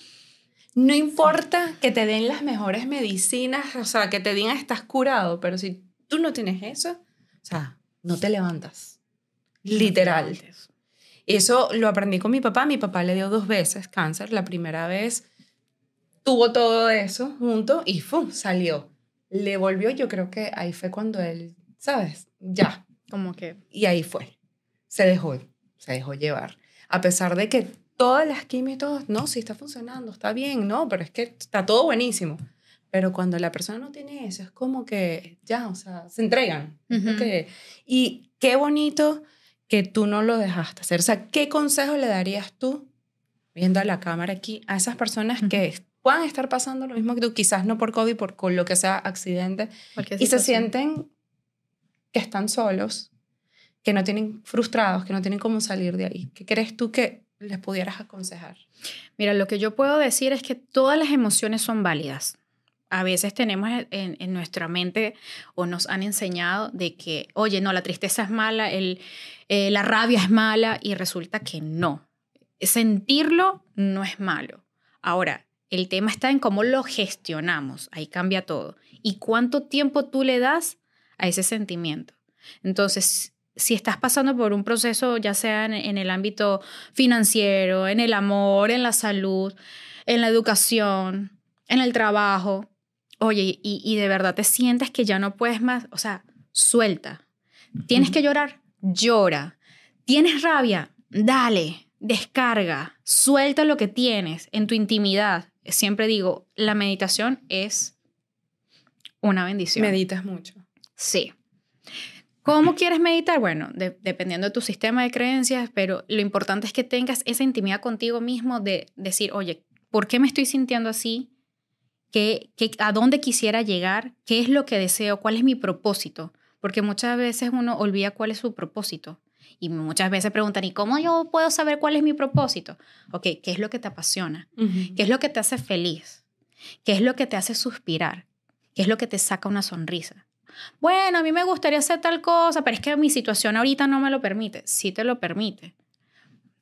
no importa que te den las mejores medicinas, o sea, que te digan estás curado, pero si tú no tienes eso, o sea, no te levantas. Literal. Eso lo aprendí con mi papá. Mi papá le dio dos veces cáncer. La primera vez tuvo todo eso junto y ¡fum! salió. Le volvió, yo creo que ahí fue cuando él, ¿sabes? Ya. Como que. Y ahí fue. Se dejó, se dejó llevar. A pesar de que todas las químicos, no, sí está funcionando, está bien, no, pero es que está todo buenísimo. Pero cuando la persona no tiene eso, es como que ya, o sea, se entregan. y qué bonito que tú no lo dejaste hacer. O sea, ¿qué consejo le darías tú, viendo a la cámara aquí, a esas personas que puedan estar pasando lo mismo que tú, quizás no por COVID, por con lo que sea accidente, y se sienten que están solos, que no tienen frustrados, que no tienen cómo salir de ahí? ¿Qué crees tú que les pudieras aconsejar? Mira, lo que yo puedo decir es que todas las emociones son válidas. A veces tenemos en, nuestra mente o nos han enseñado de que, oye, no, la tristeza es mala, el, eh, la rabia es mala y resulta que no. Sentirlo no es malo. Ahora, el tema está en cómo lo gestionamos, ahí cambia todo. Y cuánto tiempo tú le das a ese sentimiento. Entonces, si estás pasando por un proceso, ya sea en, el ámbito financiero, en el amor, en la salud, en la educación, en el trabajo, oye, y, de verdad te sientes que ya no puedes más, o sea, suelta. Tienes que llorar, llora. Tienes rabia, dale, descarga, suelta lo que tienes en tu intimidad. Siempre digo, la meditación es una bendición. Meditas mucho. Sí. ¿Cómo quieres meditar? Bueno, dependiendo de tu sistema de creencias, pero lo importante es que tengas esa intimidad contigo mismo de decir, oye, ¿por qué me estoy sintiendo así? ¿Qué, a dónde quisiera llegar? ¿Qué es lo que deseo? ¿Cuál es mi propósito? Porque muchas veces uno olvida cuál es su propósito. Y muchas veces preguntan, ¿y cómo yo puedo saber cuál es mi propósito? Ok, ¿qué es lo que te apasiona? ¿Qué es lo que te hace feliz? ¿Qué es lo que te hace suspirar? ¿Qué es lo que te saca una sonrisa? Bueno, a mí me gustaría hacer tal cosa, pero es que mi situación ahorita no me lo permite. Sí te lo permite.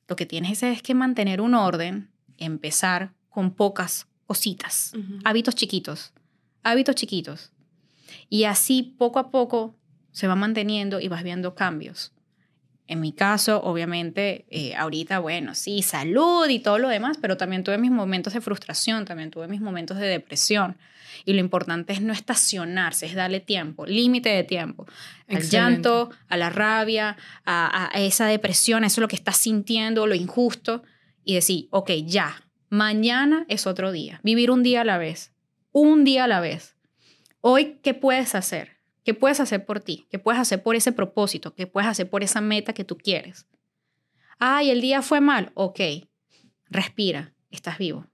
Lo que tienes es que mantener un orden, empezar con pocas cositas, hábitos chiquitos, hábitos chiquitos. Y así poco a poco se va manteniendo y vas viendo cambios. En mi caso, obviamente, eh, ahorita, bueno, sí, salud y todo lo demás, pero también tuve mis momentos de frustración, también tuve mis momentos de depresión. Y lo importante es no estacionarse, es darle tiempo, límite de tiempo. Al llanto, a la rabia, a, a, esa depresión, a eso es lo que estás sintiendo, lo injusto. Y decir, ok, ya, mañana es otro día. Vivir un día a la vez, un día a la vez. Hoy, ¿qué puedes hacer? ¿Qué puedes hacer por ti? ¿Qué puedes hacer por ese propósito? ¿Qué puedes hacer por esa meta que tú quieres? Ay, el día fue mal. Ok, respira, estás vivo.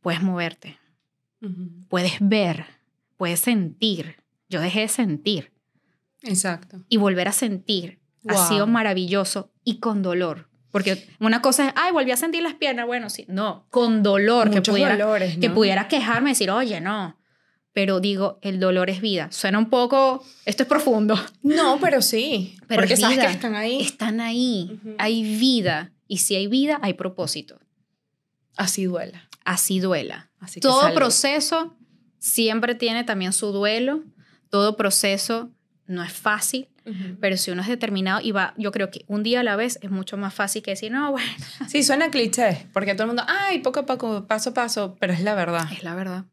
Puedes moverte, puedes ver, puedes sentir. Yo dejé de sentir. Exacto. Y volver a sentir ha sido maravilloso y con dolor. Porque una cosa es, ay, volví a sentir las piernas. Bueno, sí, no, con dolor. que pudiera, dolores, Que pudiera quejarme y decir, oye, no. Pero digo, el dolor es vida. Suena un poco, esto es profundo. No, pero sí. Pero porque sabes que están ahí. Están ahí. Hay vida. Y si hay vida, hay propósito. Así duela. Así duela. Todo proceso siempre tiene también su duelo. Todo proceso no es fácil, pero si uno es determinado y va, yo creo que un día a la vez es mucho más fácil que decir, no, bueno. Sí, suena cliché, porque todo el mundo, ay, poco a poco, paso a paso, pero es la verdad. Es la verdad.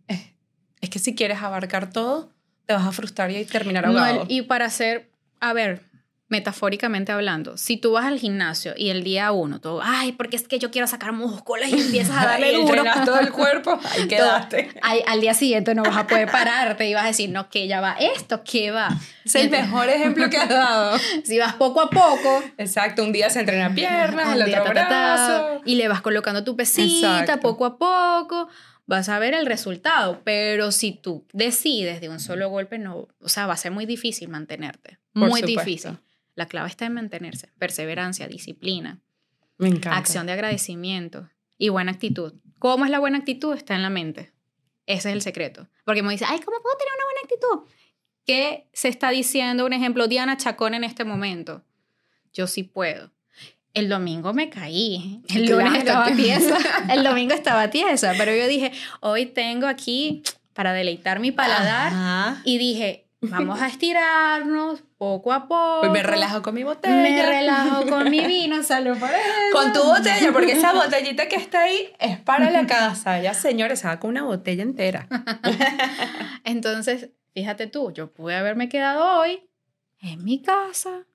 Es, que si quieres abarcar todo, te vas a frustrar y terminar ahogado. y para hacer, a ver, metafóricamente hablando, si tú vas al gimnasio y el día uno, todo, ay, porque es que yo quiero sacar músculos y empiezas a darle duro. todo el cuerpo, ahí quedaste. al, día siguiente no vas a poder pararte y vas a decir, no, que ya va esto, que va. Es el mejor ejemplo que has dado. si vas poco a poco. Exacto, un día se entrena piernas, el otro brazo. y le vas colocando tu pesita poco a poco vas a ver el resultado, pero si tú decides de un solo golpe, no, o sea, va a ser muy difícil mantenerte, muy difícil. La clave está en mantenerse. Perseverancia, disciplina. Me encanta. Acción de agradecimiento y buena actitud. ¿Cómo es la buena actitud? Está en la mente. Ese es el secreto. Porque me dice, ay, ¿cómo puedo tener una buena actitud? ¿Qué se está diciendo? Un ejemplo, Diana Chacón en este momento. Yo sí puedo. El domingo me caí. El lunes estaba tiesa. El domingo estaba tiesa. Pero yo dije, hoy tengo aquí para deleitar mi paladar. Y dije, vamos a estirarnos, poco a poco. me relajo con mi botella. Me relajo con mi vino, salud por eso. Con tu botella, porque esa botellita que está ahí es para la casa. Ya, señores, se va con una botella entera. Entonces, fíjate tú, yo pude haberme quedado hoy en mi casa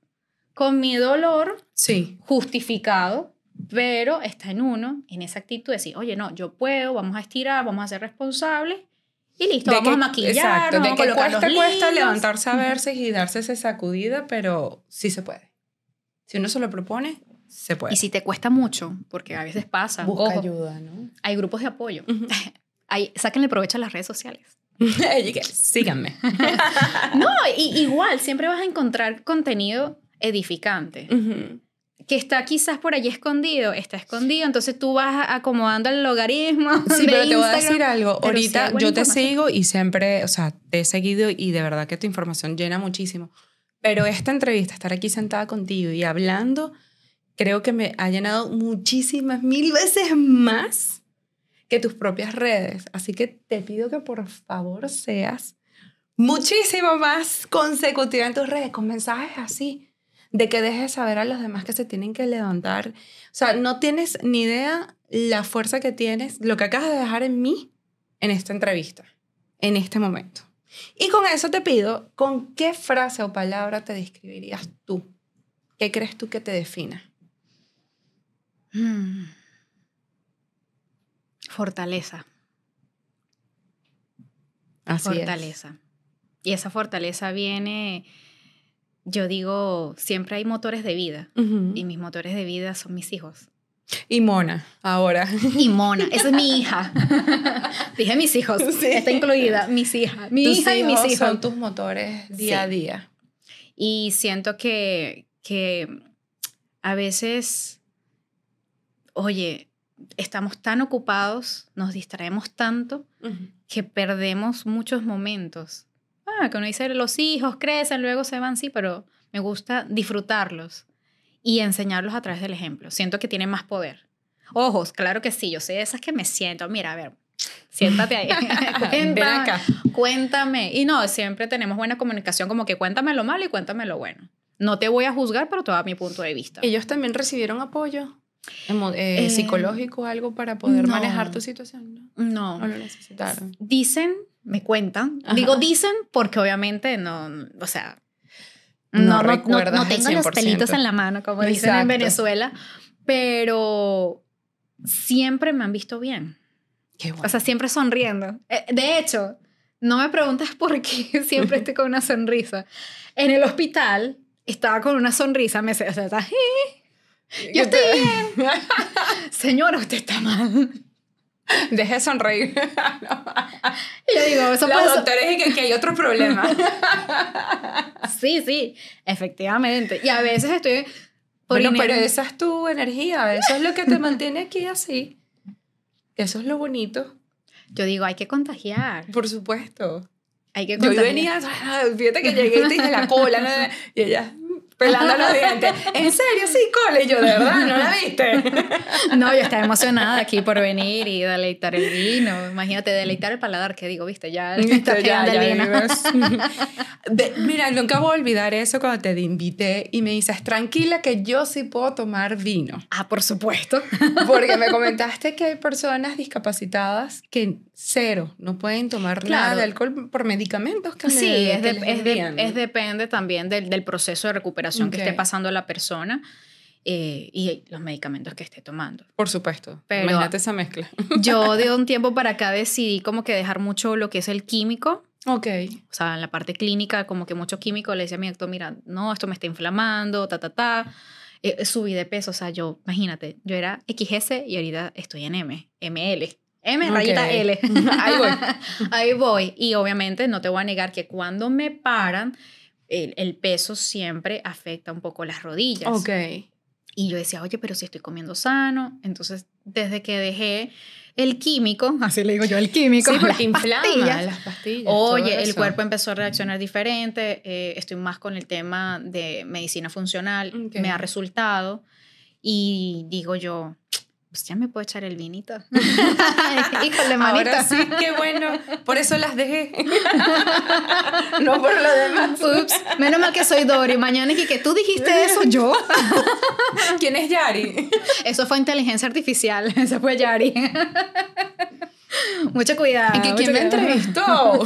con mi dolor sí. justificado, Pero está en uno, en esa actitud de decir, oye, no, yo puedo, vamos a estirar, vamos a ser responsables y listo, vamos a maquillar, exacto, vamos de a que cuesta, los cuesta levantarse a verse y darse esa sacudida, pero sí se puede. Si uno se lo propone, se puede. Y si te cuesta mucho, porque a veces pasa, busca ojo, ayuda, ¿no? hay grupos de apoyo. Hay, sáquenle provecho a las redes sociales. Que, Síganme. No, y, igual, siempre vas a encontrar contenido edificante. Que está quizás por allí escondido, está escondido, entonces tú vas acomodando el logaritmo. Sí, de pero te voy a decir algo. Ahorita yo te sigo y siempre, o sea, te he seguido y de verdad que tu información llena muchísimo. Pero esta entrevista, estar aquí sentada contigo y hablando, creo que me ha llenado muchísimas, mil veces más que tus propias redes. Así que te pido que por favor seas muchísimo más consecutiva en tus redes, con mensajes así, de que dejes saber a los demás que se tienen que levantar. O sea, no tienes ni idea la fuerza que tienes, lo que acabas de dejar en mí en esta entrevista, en este momento. Y con eso te pido, ¿con qué frase o palabra te describirías tú? ¿Qué crees tú que te defina? Mm. Fortaleza. Así fortaleza. Y esa fortaleza viene, yo digo, siempre hay motores de vida. Y mis motores de vida son mis hijos. Y Mona, ahora. Y Mona, esa es mi hija. Dije mis hijos, Sí. está incluida, mis hijas. Mi Tus hija y mis hijos son tus motores día Sí. a día. Y siento que, que a veces, oye, estamos tan ocupados, nos distraemos tanto que perdemos muchos momentos. Ah, que uno dice, los hijos crecen, luego se van, sí, pero me gusta disfrutarlos y enseñarlos a través del ejemplo. Siento que tiene más poder. Ojos, claro que sí, yo sé esas que me siento, mira, a ver, siéntate ahí, Ven cuéntame, acá. cuéntame. Y no, siempre tenemos buena comunicación, como que cuéntame lo malo y cuéntame lo bueno. No te voy a juzgar, pero te voy a mi punto de vista. ¿Ellos también recibieron apoyo eh, Eh, psicológico, algo para poder no. manejar tu situación? ¿no? No. ¿O lo necesitaron? Dicen, me cuentan. Ajá. Digo dicen porque obviamente no, o sea, No no, no, tengo los 100%. pelitos en la mano, como dicen en. Venezuela, pero siempre me han visto bien. Qué bueno. O sea, siempre sonriendo. Eh, De hecho, no me preguntas por qué siempre estoy con una sonrisa. En el hospital estaba con una sonrisa, me o sea, está, yo estoy bien. señora, usted está mal. Deje de sonreír. Y yo digo, eso Los doctores dicen que hay otro problema. Sí, sí, efectivamente. Y a veces estoy... por bueno, pero esa es tu energía. Eso es lo que te mantiene aquí así. Eso es lo bonito. Yo digo, hay que contagiar. Por supuesto. Hay que Yo contagiar. venía, ah, fíjate que llegué y te dije la cola, ¿no? y ella pelando los dientes. ¿En serio? Sí, cola. Y yo, ¿de verdad? ¿No la viste? No, yo estaba emocionada aquí por venir y deleitar el vino. Imagínate, deleitar el paladar, que digo, viste, ya me está Ya, pegando ya el vino. vives. De- mira, nunca voy a olvidar eso cuando te invité y me dices, tranquila que yo sí puedo tomar vino. Ah, por supuesto. Porque me comentaste que hay personas discapacitadas que cero, no pueden tomar nada Claro. de alcohol por medicamentos que Sí, le- es, que de- les es, de- es depende también del, del proceso de recuperación que esté pasando la persona eh, y los medicamentos que esté tomando. Por supuesto. Pero- Imagínate esa mezcla. Yo de un tiempo para acá decidí como que dejar mucho lo que es el químico Ok. o sea, en la parte clínica, como que mucho químico, le decía a mi doctor, mira, no, esto me está inflamando, ta, ta, ta. Eh, subí de peso, o sea, yo, imagínate, yo era XS y ahorita estoy en M, ML. M Ok. rayita L. Ahí voy. Ahí voy. Y obviamente no te voy a negar que cuando me paran, el, el peso siempre afecta un poco las rodillas. Ok. Y yo decía, oye, pero si estoy comiendo sano. Entonces, desde que dejé el químico, así le digo yo, el químico, Sí, las porque inflama pastillas, las pastillas. Oye, el cuerpo empezó a reaccionar diferente, eh, estoy más con el tema de medicina funcional, Ok. me ha resultado y digo yo, pues ya me puedo echar el vinito. Híjole, manita. Ahora sí, qué bueno. Por eso las dejé. no por lo demás. Ups, menos mal que soy Dori. Mañana es que, tú dijiste eso, yo. ¿Quién es Yari? Eso fue inteligencia artificial. Eso fue Yari. Mucho cuidado. ¿Y que quién me entrevistó?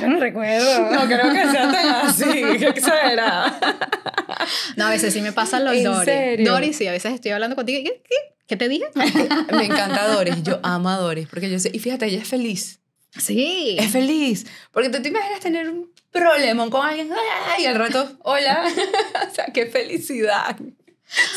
Yo no recuerdo. No creo que sea tan así. Qué exagerada. no, a veces sí me pasan los ¿En Doris. serio? Doris, sí, a veces estoy hablando contigo y ¿qué, qué, te dije? Me encanta Doris, yo amo a Doris, porque yo sé, y fíjate, ella es feliz. Sí. Es feliz. Porque tú te imaginas tener un problema con alguien y al rato, hola. o sea, qué felicidad.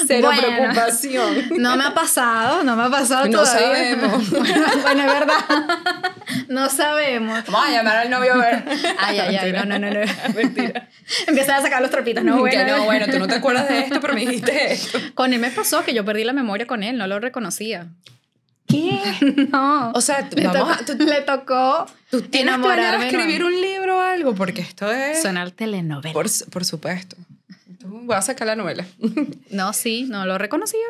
Cero Bueno. preocupación. No me ha pasado, no me ha pasado No todavía. sabemos. Bueno, es verdad. No sabemos. Vamos a llamar al novio a ver. Ay, ay, ay, no, no, no, no. Mentira. Empiezan a sacar los trapitos, no, bueno. que no, bueno, tú no te acuerdas de esto, pero me dijiste esto. Con él me pasó que yo perdí la memoria con él, no lo reconocía. ¿Qué? No. O sea, le, vamos tocó, a, tú, le tocó tú tienes enamorarme, escribir ¿no? un libro o algo, porque esto es... sonar telenovela. Por, por supuesto. Voy a sacar la novela. No, sí, no lo reconocía.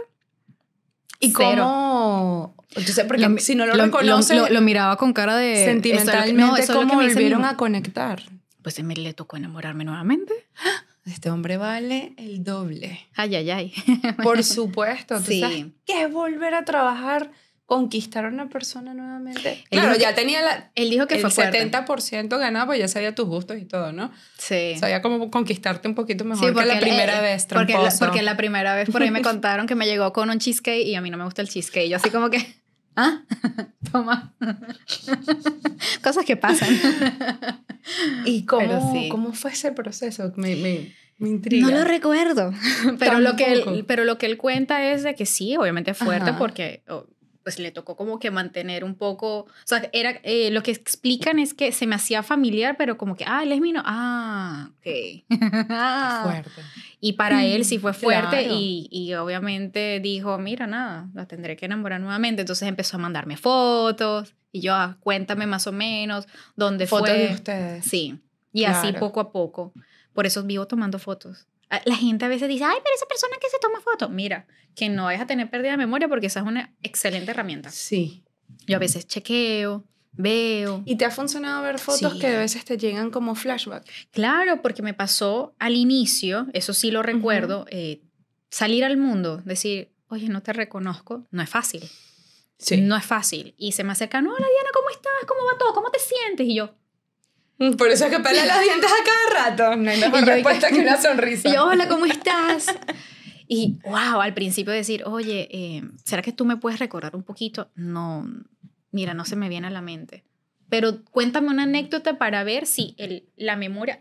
¿Y Cero. cómo? Entonces, porque Lo- si no lo, lo, reconoce lo- lo miraba con cara de... sentimentalmente, no, eso ¿cómo volvieron a conectar? Pues me le tocó enamorarme nuevamente. Este hombre vale el doble. Ay, ay, ay. Por supuesto. ¿Tú Sí. sabes qué es volver a trabajar, conquistar a una persona nuevamente? Claro, ya tenía la, Él dijo que el fue fuerte. 70% ganado, pues ya sabía tus gustos y todo, ¿no? Sí. Sabía cómo conquistarte un poquito Sí, mejor que la él- primera eh, vez, porque la, porque la primera vez por ahí me contaron que me llegó con un cheesecake y a mí no me gusta el cheesecake. Yo así como que, ¿ah? Toma. Cosas que pasan. ¿Y cómo, sí. cómo fue ese proceso? Me, me, me intriga. No lo recuerdo. Pero lo, que él, pero lo que él cuenta es de que sí, obviamente es fuerte Ajá. porque pues le tocó como que mantener un poco, o sea, era, eh, lo que explican es que se me hacía familiar, pero como que, ah, él es mi no, ah, ok. Ah. Fuerte. Y para él sí fue fuerte Claro. y, y obviamente dijo, mira, nada, la tendré que enamorar nuevamente. Entonces empezó a mandarme fotos y yo, ah, cuéntame más o menos dónde Fotos fue. de ustedes. Sí, y así Claro. poco a poco. Por eso vivo tomando fotos. Ah, La gente a veces dice, ay, pero esa persona que se toma fotos. Mira, que no vayas a tener pérdida de memoria porque esa es una excelente herramienta. Sí. Yo a veces chequeo, veo. ¿Y te ha funcionado ver fotos Sí. que a veces te llegan como flashback? Claro, porque me pasó al inicio, eso sí lo recuerdo, eh, salir al mundo, decir, oye, no te reconozco, no es fácil. No es fácil. Y se me acercan, hola Diana, ¿cómo estás? ¿Cómo va todo? ¿Cómo te sientes? Y yo, Por eso es que pela los dientes a cada rato. No hay mejor Y yo, respuesta que una sonrisa. y yo, hola, ¿cómo estás? Y wow, al principio decir, oye, eh, ¿será que tú me puedes recordar un poquito? No, mira, no se me viene a la mente. Pero cuéntame una anécdota para ver si el, la memoria...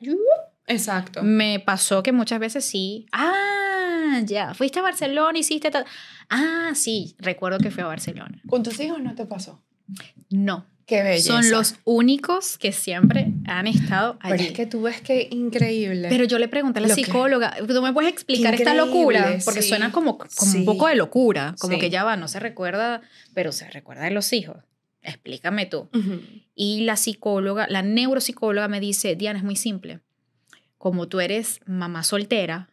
Exacto. Me pasó que muchas veces sí. Ah, ya. Fuiste a Barcelona, hiciste tal. Ah, sí. Recuerdo que fui a Barcelona. ¿Con tus hijos no te pasó? No. Qué belleza. Son los únicos que siempre han estado Pero allí. es que tú ves que increíble. Pero yo le pregunté a la Lo psicóloga, ¿tú me puedes explicar esta locura? Porque sí. suena como, como Sí. un poco de locura, como Sí. que ya va, no se recuerda, pero se recuerda de los hijos. Explícame tú. Ujú. Y la psicóloga, la neuropsicóloga me dice, Diana, es muy simple. Como tú eres mamá soltera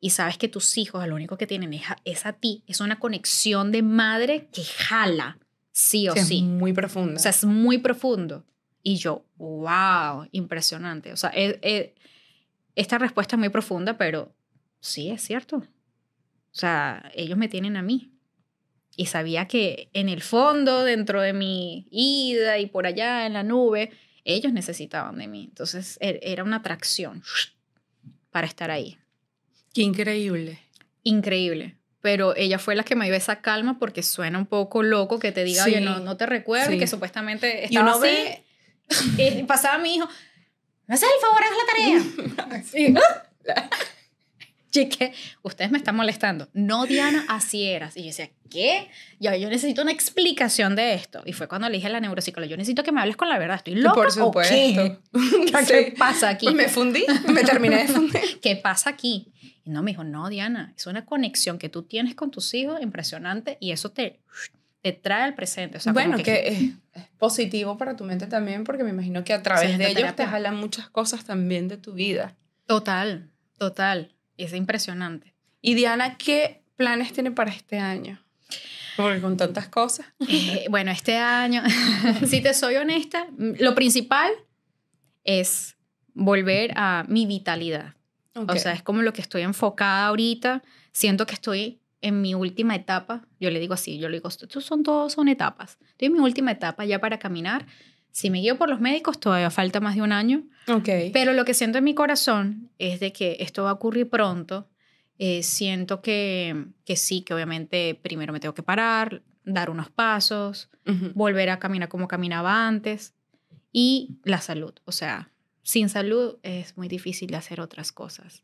y sabes que tus hijos lo único que tienen es a, es a ti, es una conexión de madre que jala, sí o Sí, sí. es muy profunda. O sea, es muy profundo. Y yo, wow, impresionante. O sea, es- es- esta respuesta es muy profunda, pero sí, es cierto. O sea, ellos me tienen a mí. Y sabía que en el fondo, dentro de mi ida y por allá en la nube, ellos necesitaban de mí. Entonces, er- era una atracción para estar ahí. Qué increíble. Increíble. Pero ella fue la que me dio esa calma porque suena un poco loco que te diga, Sí. oye, no, no te recuerdo, Sí. que supuestamente Y estaba uno así. ve... Y pasaba mi hijo, ¿me haces el favor, haz la tarea? Sí. Chique, ustedes me están molestando. No, Diana, así eras. Y yo decía, ¿qué? Yo, yo necesito una explicación de esto. Y fue cuando le dije a la neuropsicóloga, yo necesito que me hables con la verdad. ¿Estoy loca Por o supuesto. qué? ¿Qué Sí. pasa aquí? Me fundí, me terminé de fundir. ¿Qué pasa aquí? Y no, me dijo, no, Diana, es una conexión que tú tienes con tus hijos impresionante y eso te, te trae al presente. O sea, bueno, que, es, es positivo para tu mente también, porque me imagino que a través de ellos te terapia. jalan muchas cosas también de tu vida. Total, total. Es impresionante. Y Diana, ¿qué planes tiene para este año? Porque con tantas cosas. Eh, bueno, este año, si te soy honesta, lo principal es volver a mi vitalidad. Ok. O sea, es como lo que estoy enfocada ahorita. Siento que estoy en mi última etapa. Yo le digo así, yo le digo, estos son todos son etapas. Estoy en mi última etapa ya para caminar. Si me guío por los médicos, todavía falta más de un año. ok. Pero lo que siento en mi corazón es de que esto va a ocurrir pronto. eh, siento que, que sí, que obviamente primero me tengo que parar, dar unos pasos, volver a caminar como caminaba antes y la salud. O sea, sin salud es muy difícil hacer otras cosas.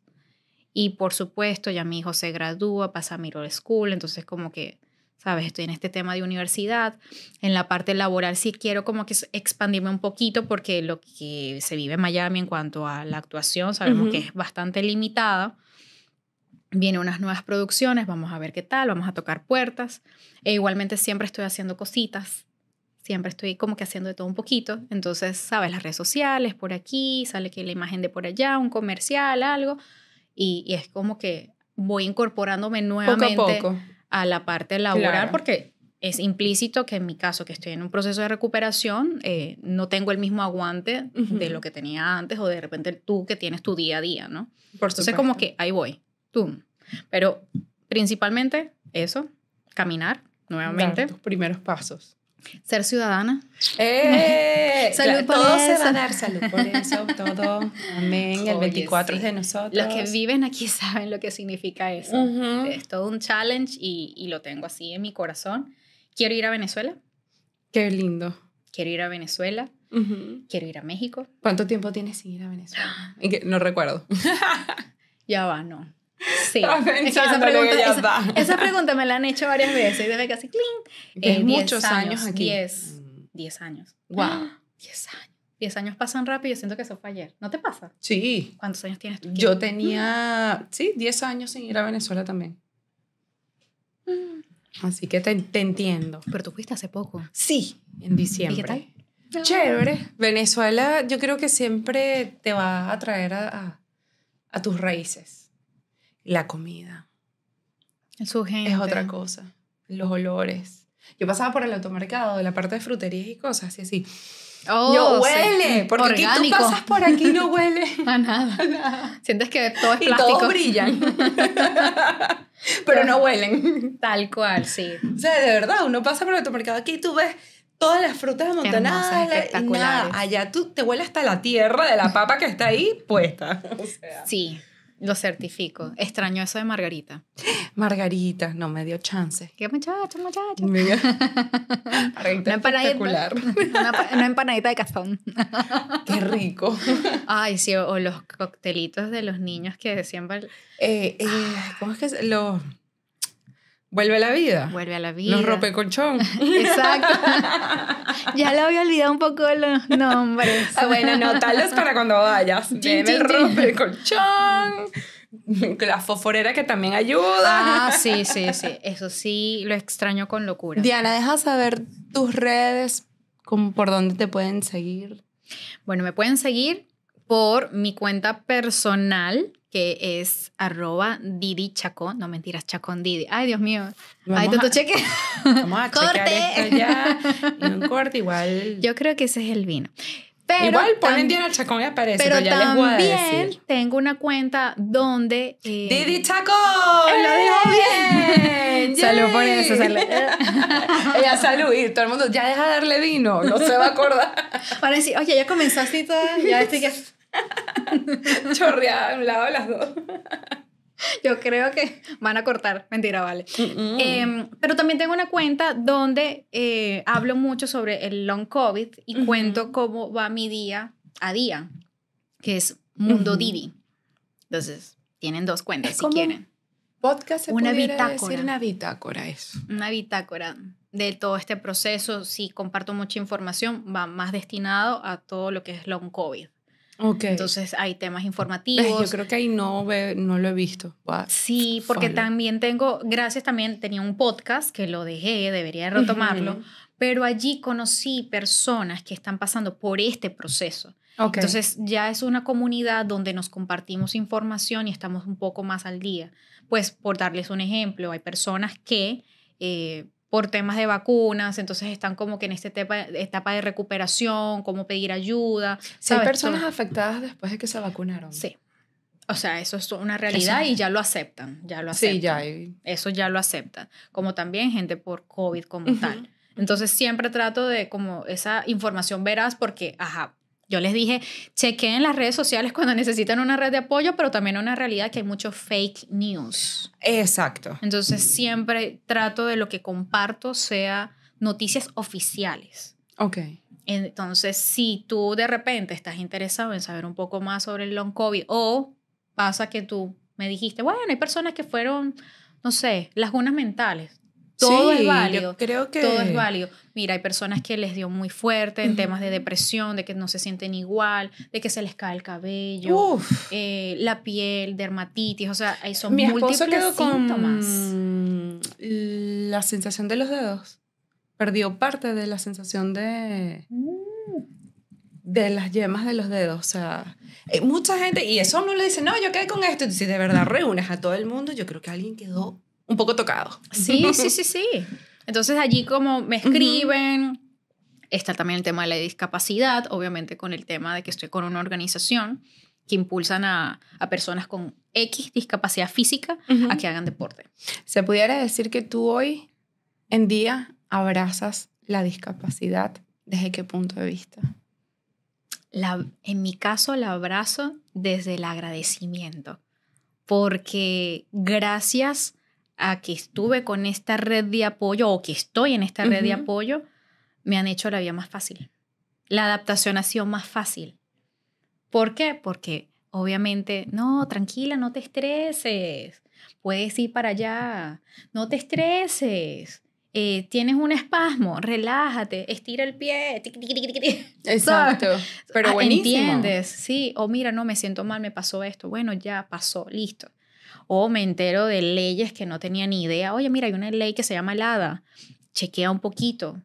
Y por supuesto, ya mi hijo se gradúa, pasa a middle school, entonces como que, sabes, estoy en este tema de universidad. En la parte laboral sí quiero como que expandirme un poquito porque lo que se vive en Miami en cuanto a la actuación sabemos que es bastante limitada. Vienen unas nuevas producciones, vamos a ver qué tal, vamos a tocar puertas. E igualmente siempre estoy haciendo cositas siempre estoy como que haciendo de todo un poquito. Entonces, sabes, las redes sociales, por aquí, sale que la imagen de por allá, un comercial, algo. Y, es como que voy incorporándome nuevamente a, la parte laboral porque es implícito que en mi caso, que estoy en un proceso de recuperación, eh, no tengo el mismo aguante de lo que tenía antes o de repente tú que tienes tu día a día, ¿no? Por Entonces, como que ahí voy, tú. Pero principalmente eso, caminar nuevamente. tus primeros pasos. Ser ciudadana. ¡Eh! salud por todo se va a dar salud por eso, todo. Amén. El 24 es de nosotros. Los que viven aquí saben lo que significa eso. Es todo un challenge y, y, lo tengo así en mi corazón. Quiero ir a Venezuela. Qué lindo. Quiero ir a Venezuela. Quiero ir a México. ¿Cuánto tiempo tienes sin ir a Venezuela? No recuerdo. ya va, no. Sí. esa, pregunta, esa, pregunta, me la han hecho varias veces y debe casi clean. muchos años, aquí. 10 10 años. Wow. 10 años. 10 años pasan rápido y siento que eso fue ayer. ¿No te pasa? Sí. ¿Cuántos años tienes tú? Yo tenía, sí, 10 años sin ir a Venezuela también. Mm. Así que te, te, entiendo. Pero tú fuiste hace poco. Sí, en diciembre. ¿Y qué tal? Chévere. Venezuela yo creo que siempre te va a traer a, a tus raíces la comida. Su gente. Es otra cosa. Los olores. Yo pasaba por el automercado, de la parte de fruterías y cosas, así así. Oh, yo huele, porque aquí tú pasas por aquí no huele a nada. Sientes que todo es plástico. Y todos brillan. Pero no huelen. Tal cual, sí. O sea, de verdad, uno pasa por el automercado aquí y tú ves todas las frutas amontonadas y nada, allá tú te huele hasta la tierra de la papa que está ahí puesta. O sea. Sí. Lo certifico. Extraño eso de Margarita. Margarita, no me dio chance. Qué muchacho, muchacho. una empanadita, una, empanadita de cazón. Qué rico. Ay, sí, o, los coctelitos de los niños que siempre... Eh, eh, ¿Cómo es que los... Vuelve a la vida. Vuelve a la vida. Los rope colchón. Exacto. ya le había olvidado un poco los nombres. Ah, bueno, anótalos para cuando vayas. Ven el rompe colchón. La fosforera que también ayuda. Ah, sí, sí, sí. Eso sí, lo extraño con locura. Diana, deja saber tus redes, por dónde te pueden seguir. Bueno, me pueden seguir por mi cuenta personal, que es arroba Didi Chacón. No mentiras, Chacón Didi. Ay, Dios mío. Ay, tú cheque. Vamos a corte. ya. un corte igual. Yo creo que ese es el vino. Pero Igual ponen Diana Chacón y aparece, pero, ya les voy a decir. tengo una cuenta donde... Eh, ¡Didi Chacón! ¡Lo digo bien! salud por eso, salud. Ella salud y todo el mundo, ya deja de darle vino, no se va a acordar. Van a decir, oye, ya comenzó así toda, ya estoy que... Chorreada de un lado de las dos. Yo creo que van a cortar. Mentira, vale. Em, pero también tengo una cuenta donde eh, hablo mucho sobre el long COVID y cuento cómo va mi día a día, que es Mundo Didi. Entonces, tienen dos cuentas si quieren. Podcast se una bitácora. Decir una bitácora eso. Una bitácora de todo este proceso. Si comparto mucha información, va más destinado a todo lo que es long COVID. Entonces hay temas informativos. Yo creo que ahí no, no lo he visto. Sí, porque también tengo, gracias también, tenía un podcast que lo dejé, debería retomarlo, pero allí conocí personas que están pasando por este proceso. Entonces ya es una comunidad donde nos compartimos información y estamos un poco más al día. Pues por darles un ejemplo, hay personas que... Eh, por temas de vacunas, entonces están como que en esta etapa, etapa de recuperación, cómo pedir ayuda. hay personas afectadas después de que se vacunaron. Sí. O sea, eso es una realidad y ya lo aceptan, ya lo aceptan. Sí, ya. Eso ya lo aceptan. Como también gente por COVID como tal. Entonces siempre trato de como esa información veraz porque, ajá, Yo les dije, chequeen las redes sociales cuando necesitan una red de apoyo, pero también una realidad que hay mucho fake news. Exacto. Entonces siempre trato de lo que comparto sea noticias oficiales. Ok. Entonces, si tú de repente estás interesado en saber un poco más sobre el long COVID o pasa que tú me dijiste, bueno, hay personas que fueron, no sé, lagunas mentales. Todo es válido. creo que... Todo es válido. Mira, hay personas que les dio muy fuerte en temas de depresión, de que no se sienten igual, de que se les cae el cabello, eh, la piel, dermatitis, o sea, ahí son Mi múltiples esposo quedó síntomas. con la sensación de los dedos. Perdió parte de la sensación de de las yemas de los dedos. O sea, eh, mucha gente, y eso no le dice, no, yo quedé con esto. Y si de verdad reúnes a todo el mundo, yo creo que alguien quedó un poco tocado. Sí, sí, sí, sí. Entonces allí como me escriben, está también el tema de la discapacidad, obviamente con el tema de que estoy con una organización que impulsan a, a personas con X discapacidad física a que hagan deporte. Se pudiera decir que tú hoy en día abrazas la discapacidad. ¿Desde qué punto de vista? La, en mi caso la abrazo desde el agradecimiento, porque gracias a que estuve con esta red de apoyo o que estoy en esta red de Ujú. apoyo, me han hecho la vida más fácil. La adaptación ha sido más fácil. ¿Por qué? Porque obviamente, no, tranquila, no te estreses. Puedes ir para allá. No te estreses. Eh, tienes un espasmo, relájate, estira el pie. tiqui, tiqui, tiqui. Exacto. Pero Ah, buenísimo. Entiendes, sí. O mira, no, me siento mal, me pasó esto. Bueno, ya pasó, listo. O me entero de leyes que no tenía ni idea. Oye, mira, hay una ley que se llama el ADA. Chequea un poquito.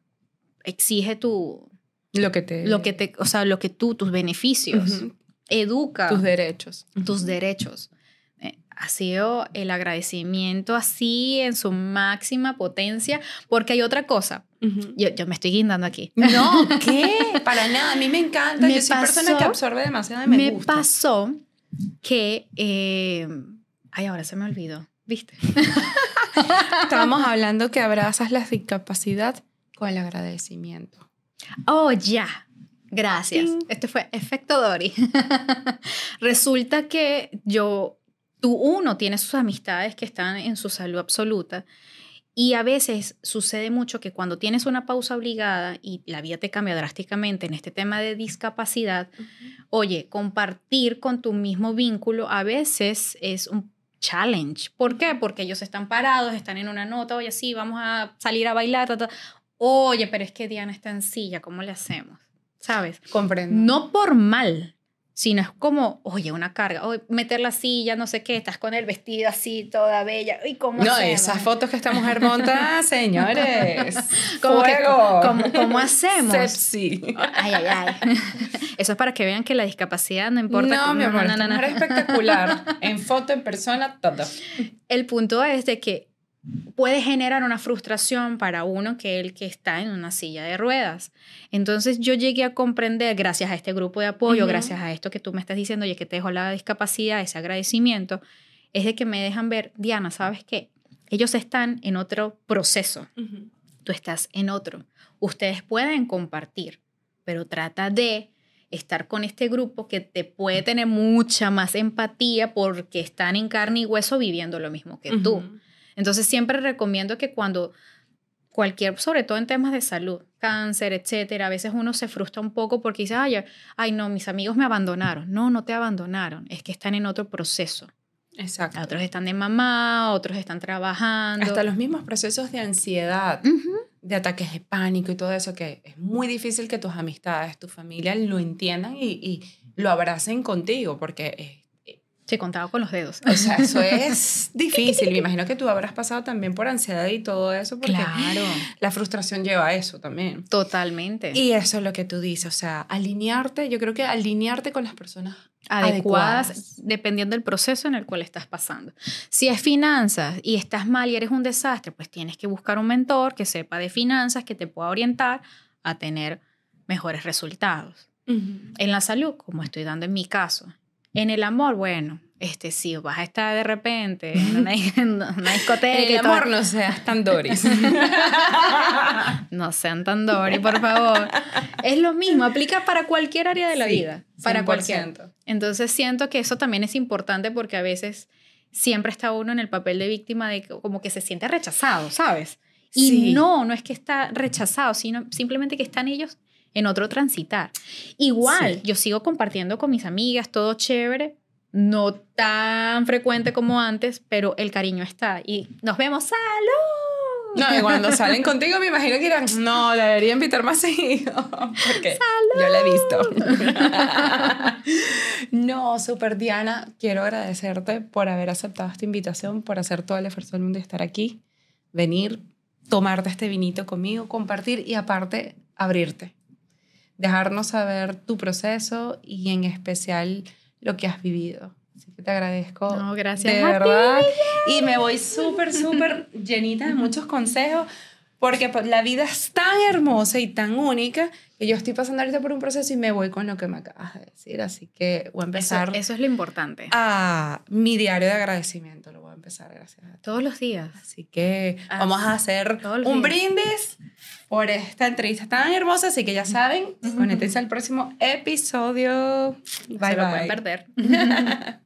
Exige tu, Lo que te... lo que te, o sea, lo que tú, tus beneficios. Educa Tus derechos. tus derechos. Eh, ha sido el agradecimiento así en su máxima potencia, porque hay otra cosa. Yo, yo me estoy guindando aquí. No, ¿qué? Para nada. A mí me encanta. Me Yo soy persona pasó- que absorbe demasiado y me, me gusta. pasó que... eh, ay, ahora se me olvidó. ¿Viste? Estábamos hablando que abrazas la discapacidad con el agradecimiento. Oh, ya. Gracias. Ting. Este fue efecto Dory. Resulta que yo, tú uno tiene sus amistades que están en su salud absoluta y a veces sucede mucho que cuando tienes una pausa obligada y la vida te cambia drásticamente en este tema de discapacidad, oye, compartir con tu mismo vínculo a veces es un challenge. ¿Por qué? Porque ellos están parados, están en una nota, oye, sí, vamos a salir a bailar, ta, ta. oye, pero es que Diana está en silla, ¿cómo le hacemos? ¿Sabes? Comprendo. No por mal, sino es como, oye, una carga, oye, meter la silla, no sé qué, estás con el vestido así, toda bella, ¿y cómo No, hacemos? esas fotos que esta mujer monta, señores. Como que, Fuego. ¿cómo, cómo hacemos? Sepsi. Ay, ay, ay. Eso es para que vean que la discapacidad no importa. No, mi amor, no, no, no. espectacular. En foto, en persona, todo. El punto es de que puede generar una frustración para uno que el que está en una silla de ruedas. Entonces yo llegué a comprender, gracias a este grupo de apoyo, gracias a esto que tú me estás diciendo, y que te dejo la discapacidad, ese agradecimiento, es de que me dejan ver, Diana, ¿sabes qué? Ellos están en otro proceso, tú estás en otro. Ustedes pueden compartir, pero trata de estar con este grupo que te puede tener mucha más empatía porque están en carne y hueso viviendo lo mismo que tú. Entonces siempre recomiendo que cuando cualquier, sobre todo en temas de salud, cáncer, etcétera, a veces uno se frustra un poco porque dice, ay, ay, no, mis amigos me abandonaron. No, no te abandonaron, es que están en otro proceso. Exacto. Otros están de mamá, otros están trabajando. Hasta los mismos procesos de ansiedad, de ataques de pánico y todo eso, que es muy difícil que tus amistades, tu familia lo entiendan y, y lo abracen contigo, porque, Sí, contado con los dedos. o sea, eso es difícil. Me imagino que tú habrás pasado también por ansiedad y todo eso, porque Claro, la frustración lleva a eso también. totalmente. Y eso es lo que tú dices, o sea, alinearte, yo creo que alinearte con las personas adecuadas, adecuadas. dependiendo del proceso en el cual estás pasando. Si es finanzas y estás mal y eres un desastre, pues tienes que buscar un mentor que sepa de finanzas, que te pueda orientar a tener mejores resultados. En la salud, como estoy dando en mi caso. En el amor, bueno, este sí, vas a estar de repente en una, en una discoteca. y El todo. amor no seas tan Doris. No, sean tan Dory, por favor. es lo mismo, aplica para cualquier área de la vida. Para cualquier. Entonces siento que eso también es importante porque a veces siempre está uno en el papel de víctima de como que se siente rechazado, ¿sabes? Y no, no es que está rechazado, sino simplemente que están ellos en otro transitar. Igual, yo sigo compartiendo con mis amigas, todo chévere, no tan frecuente como antes, pero el cariño está. Y nos vemos, ¡salud! No, y cuando salen contigo me imagino que dirán, no, debería invitar más seguido. Porque yo la he visto. no, super Diana, quiero agradecerte por haber aceptado esta invitación, por hacer todo el esfuerzo del mundo de estar aquí, venir, tomarte este vinito conmigo, compartir y aparte abrirte dejarnos saber tu proceso y en especial lo que has vivido. Así que te agradezco. No, gracias. De verdad. y me voy súper, súper llenita de muchos consejos porque pues, la vida es tan hermosa y tan única que yo estoy pasando ahorita por un proceso y me voy con lo que me acabas de decir. Así que voy a empezar. Eso, eso es lo importante. A mi diario de agradecimiento. Lo voy a empezar, gracias a ti. Todos los días. Así que vamos a hacer un brindis por esta entrevista tan hermosa. Así que ya saben, conéctense al próximo episodio. Bye, Se bye. lo pueden perder.